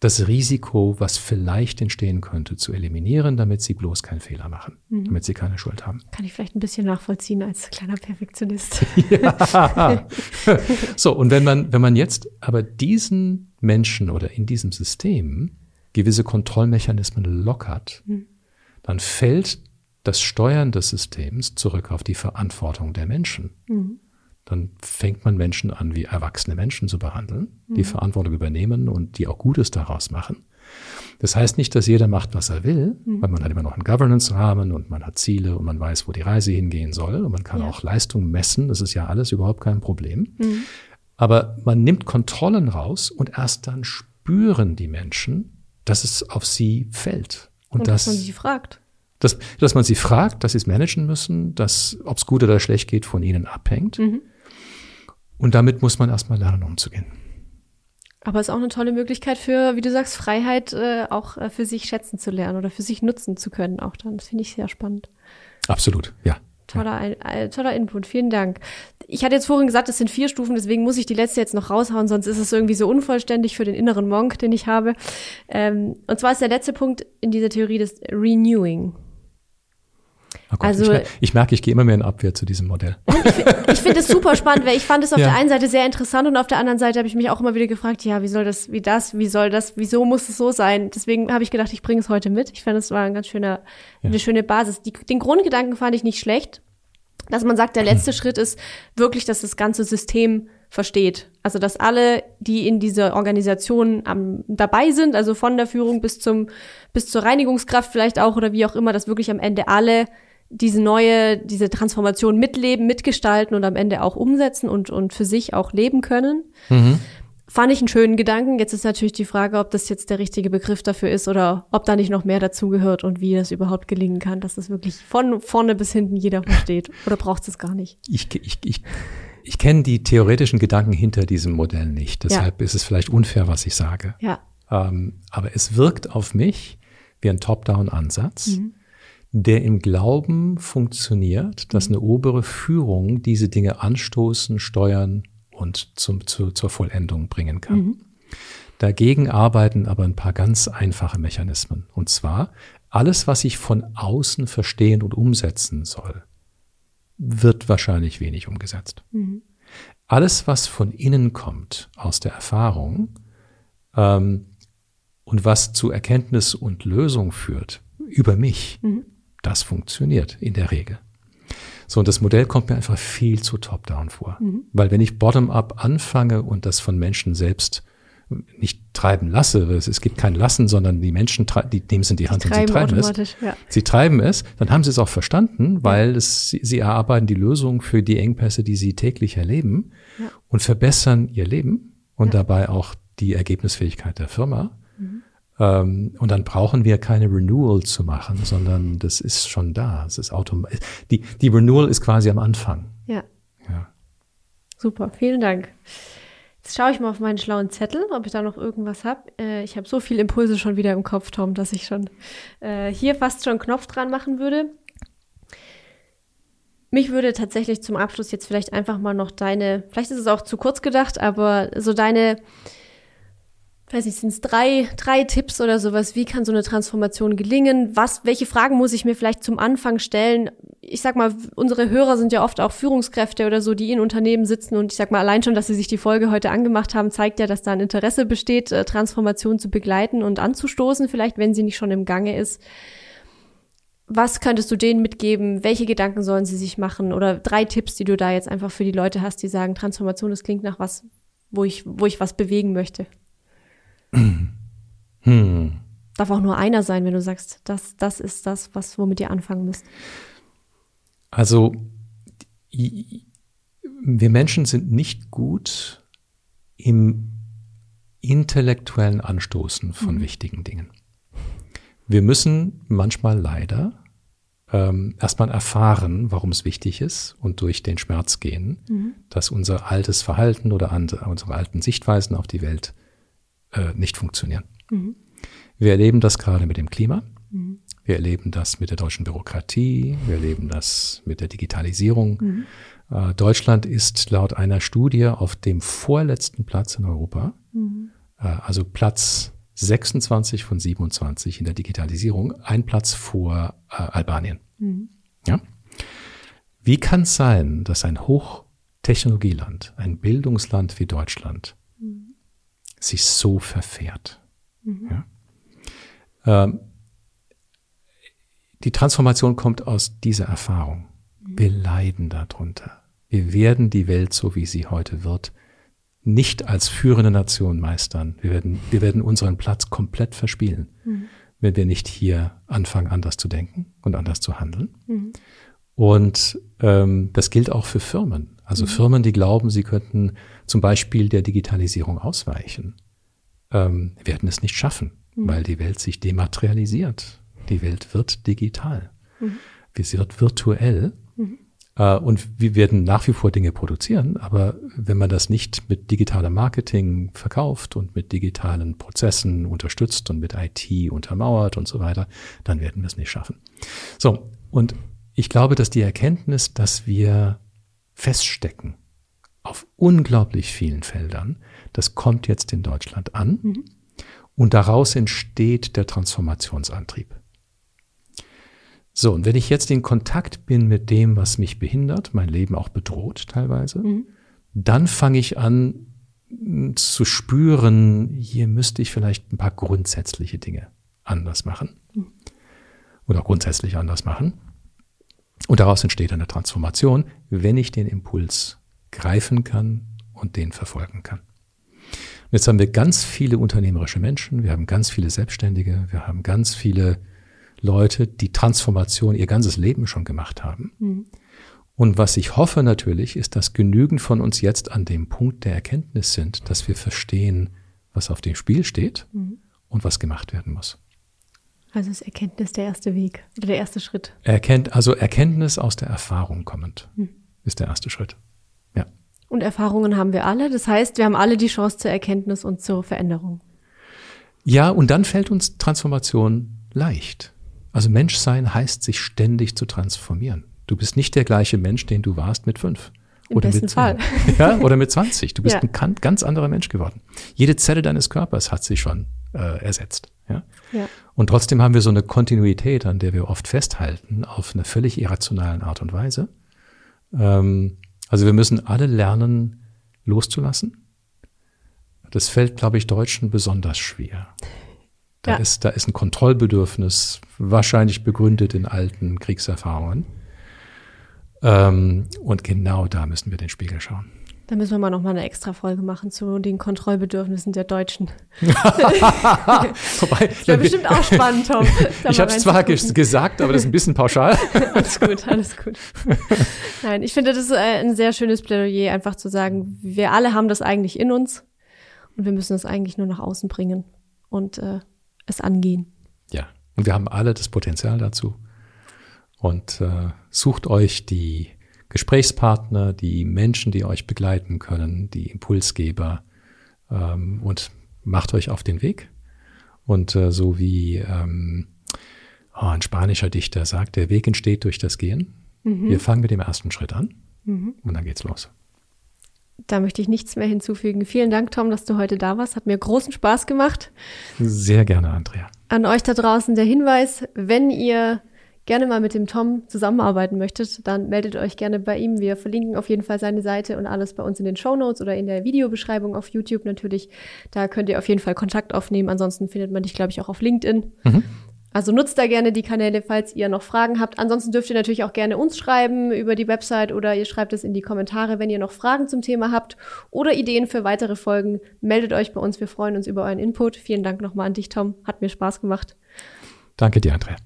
das Risiko, was vielleicht entstehen könnte, zu eliminieren, damit sie bloß keinen Fehler machen, mhm. damit sie keine Schuld haben. Kann ich vielleicht ein bisschen nachvollziehen als kleiner Perfektionist. ja. so, und wenn man, wenn man jetzt aber diesen Menschen oder in diesem System gewisse Kontrollmechanismen lockert, mhm. dann fällt das Steuern des Systems zurück auf die Verantwortung der Menschen. Mhm dann fängt man Menschen an, wie erwachsene Menschen zu behandeln, die mhm. Verantwortung übernehmen und die auch Gutes daraus machen. Das heißt nicht, dass jeder macht, was er will, mhm. weil man hat immer noch einen Governance-Rahmen und man hat Ziele und man weiß, wo die Reise hingehen soll und man kann ja. auch Leistung messen. Das ist ja alles überhaupt kein Problem. Mhm. Aber man nimmt Kontrollen raus und erst dann spüren die Menschen, dass es auf sie fällt. Und, und dass, dass man sie fragt. Dass, dass man sie fragt, dass sie es managen müssen, dass, ob es gut oder schlecht geht, von ihnen abhängt. Mhm. Und damit muss man erstmal lernen, umzugehen. Aber es ist auch eine tolle Möglichkeit für, wie du sagst, Freiheit äh, auch äh, für sich schätzen zu lernen oder für sich nutzen zu können auch dann. Das finde ich sehr spannend. Absolut, ja. Toller, ja. Ein, toller Input, vielen Dank. Ich hatte jetzt vorhin gesagt, es sind vier Stufen, deswegen muss ich die letzte jetzt noch raushauen, sonst ist es irgendwie so unvollständig für den inneren Monk, den ich habe. Ähm, und zwar ist der letzte Punkt in dieser Theorie das Renewing. Oh Gott, also, ich, ich, merke, ich gehe immer mehr in Abwehr zu diesem Modell. Ich, ich finde es super spannend, weil ich fand es auf ja. der einen Seite sehr interessant und auf der anderen Seite habe ich mich auch immer wieder gefragt, ja, wie soll das, wie das, wie soll das, wieso muss es so sein? Deswegen habe ich gedacht, ich bringe es heute mit. Ich fand, es war ein ganz schöner, ja. eine schöne Basis. Die, den Grundgedanken fand ich nicht schlecht, dass man sagt, der letzte hm. Schritt ist wirklich, dass das ganze System versteht. Also dass alle, die in dieser Organisation am, dabei sind, also von der Führung bis zum bis zur Reinigungskraft vielleicht auch oder wie auch immer, dass wirklich am Ende alle diese neue, diese Transformation mitleben, mitgestalten und am Ende auch umsetzen und, und für sich auch leben können. Mhm. Fand ich einen schönen Gedanken. Jetzt ist natürlich die Frage, ob das jetzt der richtige Begriff dafür ist oder ob da nicht noch mehr dazugehört und wie das überhaupt gelingen kann, dass das wirklich von vorne bis hinten jeder versteht. Oder braucht es gar nicht? Ich, ich, ich, ich kenne die theoretischen Gedanken hinter diesem Modell nicht. Deshalb ja. ist es vielleicht unfair, was ich sage. Ja. Ähm, aber es wirkt auf mich wie ein Top-Down-Ansatz. Mhm der im Glauben funktioniert, dass eine obere Führung diese Dinge anstoßen, steuern und zum, zu, zur Vollendung bringen kann. Mhm. Dagegen arbeiten aber ein paar ganz einfache Mechanismen. Und zwar, alles, was ich von außen verstehen und umsetzen soll, wird wahrscheinlich wenig umgesetzt. Mhm. Alles, was von innen kommt, aus der Erfahrung, ähm, und was zu Erkenntnis und Lösung führt, über mich, mhm. Das funktioniert in der Regel. So, und das Modell kommt mir einfach viel zu top-down vor. Mhm. Weil wenn ich bottom-up anfange und das von Menschen selbst nicht treiben lasse, es gibt kein Lassen, sondern die Menschen, die nehmen es in die Hand sie und sie treiben es. Ja. Sie treiben es, dann haben sie es auch verstanden, weil ja. es, sie erarbeiten die Lösung für die Engpässe, die sie täglich erleben ja. und verbessern ihr Leben und dabei auch die Ergebnisfähigkeit der Firma. Mhm. Ähm, und dann brauchen wir keine Renewal zu machen, sondern das ist schon da. Es ist automatisch. Die, die Renewal ist quasi am Anfang. Ja. ja. Super, vielen Dank. Jetzt schaue ich mal auf meinen schlauen Zettel, ob ich da noch irgendwas habe. Äh, ich habe so viele Impulse schon wieder im Kopf, Tom, dass ich schon äh, hier fast schon einen Knopf dran machen würde. Mich würde tatsächlich zum Abschluss jetzt vielleicht einfach mal noch deine, vielleicht ist es auch zu kurz gedacht, aber so deine weiß nicht, sind es drei, drei Tipps oder sowas, wie kann so eine Transformation gelingen? Was, welche Fragen muss ich mir vielleicht zum Anfang stellen? Ich sag mal, unsere Hörer sind ja oft auch Führungskräfte oder so, die in Unternehmen sitzen und ich sag mal, allein schon, dass sie sich die Folge heute angemacht haben, zeigt ja, dass da ein Interesse besteht, äh, Transformation zu begleiten und anzustoßen, vielleicht, wenn sie nicht schon im Gange ist. Was könntest du denen mitgeben? Welche Gedanken sollen sie sich machen? Oder drei Tipps, die du da jetzt einfach für die Leute hast, die sagen, Transformation, das klingt nach was, wo ich, wo ich was bewegen möchte. Hm. Darf auch nur einer sein, wenn du sagst, das, das ist das, was, womit ihr anfangen müsst. Also, wir Menschen sind nicht gut im intellektuellen Anstoßen von mhm. wichtigen Dingen. Wir müssen manchmal leider ähm, erstmal erfahren, warum es wichtig ist und durch den Schmerz gehen, mhm. dass unser altes Verhalten oder unsere alten Sichtweisen auf die Welt äh, nicht funktionieren. Mhm. Wir erleben das gerade mit dem Klima. Mhm. Wir erleben das mit der deutschen Bürokratie. Wir erleben das mit der Digitalisierung. Mhm. Äh, Deutschland ist laut einer Studie auf dem vorletzten Platz in Europa, mhm. äh, also Platz 26 von 27 in der Digitalisierung, ein Platz vor äh, Albanien. Mhm. Ja? Wie kann es sein, dass ein Hochtechnologieland, ein Bildungsland wie Deutschland sich so verfährt. Mhm. Ja? Ähm, die Transformation kommt aus dieser Erfahrung. Mhm. Wir leiden darunter. Wir werden die Welt, so wie sie heute wird, nicht als führende Nation meistern. Wir werden, wir werden unseren Platz komplett verspielen, mhm. wenn wir nicht hier anfangen, anders zu denken und anders zu handeln. Mhm. Und ähm, das gilt auch für Firmen. Also mhm. Firmen, die glauben, sie könnten zum Beispiel der Digitalisierung ausweichen, ähm, werden es nicht schaffen, mhm. weil die Welt sich dematerialisiert. Die Welt wird digital. Mhm. Sie wird virtuell. Mhm. Äh, und wir werden nach wie vor Dinge produzieren, aber wenn man das nicht mit digitalem Marketing verkauft und mit digitalen Prozessen unterstützt und mit IT untermauert und so weiter, dann werden wir es nicht schaffen. So, und ich glaube, dass die Erkenntnis, dass wir feststecken auf unglaublich vielen Feldern, das kommt jetzt in Deutschland an mhm. und daraus entsteht der Transformationsantrieb. So, und wenn ich jetzt in Kontakt bin mit dem, was mich behindert, mein Leben auch bedroht teilweise, mhm. dann fange ich an zu spüren, hier müsste ich vielleicht ein paar grundsätzliche Dinge anders machen mhm. oder grundsätzlich anders machen. Und daraus entsteht eine Transformation, wenn ich den Impuls greifen kann und den verfolgen kann. Und jetzt haben wir ganz viele unternehmerische Menschen, wir haben ganz viele Selbstständige, wir haben ganz viele Leute, die Transformation ihr ganzes Leben schon gemacht haben. Mhm. Und was ich hoffe natürlich, ist, dass genügend von uns jetzt an dem Punkt der Erkenntnis sind, dass wir verstehen, was auf dem Spiel steht mhm. und was gemacht werden muss. Also ist Erkenntnis der erste Weg oder der erste Schritt. Erkennt, also Erkenntnis aus der Erfahrung kommend mhm. ist der erste Schritt. Ja. Und Erfahrungen haben wir alle. Das heißt, wir haben alle die Chance zur Erkenntnis und zur Veränderung. Ja, und dann fällt uns Transformation leicht. Also Menschsein heißt, sich ständig zu transformieren. Du bist nicht der gleiche Mensch, den du warst mit fünf. Im oder mit Fall. Ja, oder mit 20. Du bist ja. ein ganz anderer Mensch geworden. Jede Zelle deines Körpers hat sich schon äh, ersetzt. Ja? ja? Und trotzdem haben wir so eine Kontinuität, an der wir oft festhalten, auf eine völlig irrationalen Art und Weise. Ähm, also wir müssen alle lernen, loszulassen. Das fällt, glaube ich, Deutschen besonders schwer. Da, ja. ist, da ist ein Kontrollbedürfnis, wahrscheinlich begründet in alten Kriegserfahrungen. Ähm, und genau da müssen wir den Spiegel schauen. Da müssen wir mal noch mal eine extra Folge machen zu den Kontrollbedürfnissen der Deutschen. Wobei, das wäre bestimmt auch spannend, Tom. Ich habe es zwar gesagt, aber das ist ein bisschen pauschal. alles gut, alles gut. Nein, ich finde, das ist äh, ein sehr schönes Plädoyer, einfach zu sagen, wir alle haben das eigentlich in uns und wir müssen es eigentlich nur nach außen bringen und äh, es angehen. Ja, und wir haben alle das Potenzial dazu. Und äh, sucht euch die Gesprächspartner, die Menschen, die euch begleiten können, die Impulsgeber ähm, und macht euch auf den Weg. Und äh, so wie ähm, oh, ein spanischer Dichter sagt, der Weg entsteht durch das Gehen. Mhm. Wir fangen mit dem ersten Schritt an mhm. und dann geht's los. Da möchte ich nichts mehr hinzufügen. Vielen Dank, Tom, dass du heute da warst. Hat mir großen Spaß gemacht. Sehr gerne, Andrea. An euch da draußen der Hinweis, wenn ihr gerne mal mit dem Tom zusammenarbeiten möchtet, dann meldet euch gerne bei ihm. Wir verlinken auf jeden Fall seine Seite und alles bei uns in den Show Notes oder in der Videobeschreibung auf YouTube natürlich. Da könnt ihr auf jeden Fall Kontakt aufnehmen. Ansonsten findet man dich, glaube ich, auch auf LinkedIn. Mhm. Also nutzt da gerne die Kanäle, falls ihr noch Fragen habt. Ansonsten dürft ihr natürlich auch gerne uns schreiben über die Website oder ihr schreibt es in die Kommentare, wenn ihr noch Fragen zum Thema habt oder Ideen für weitere Folgen. Meldet euch bei uns. Wir freuen uns über euren Input. Vielen Dank nochmal an dich, Tom. Hat mir Spaß gemacht. Danke dir, Andrea.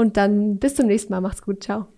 Und dann bis zum nächsten Mal. Macht's gut. Ciao.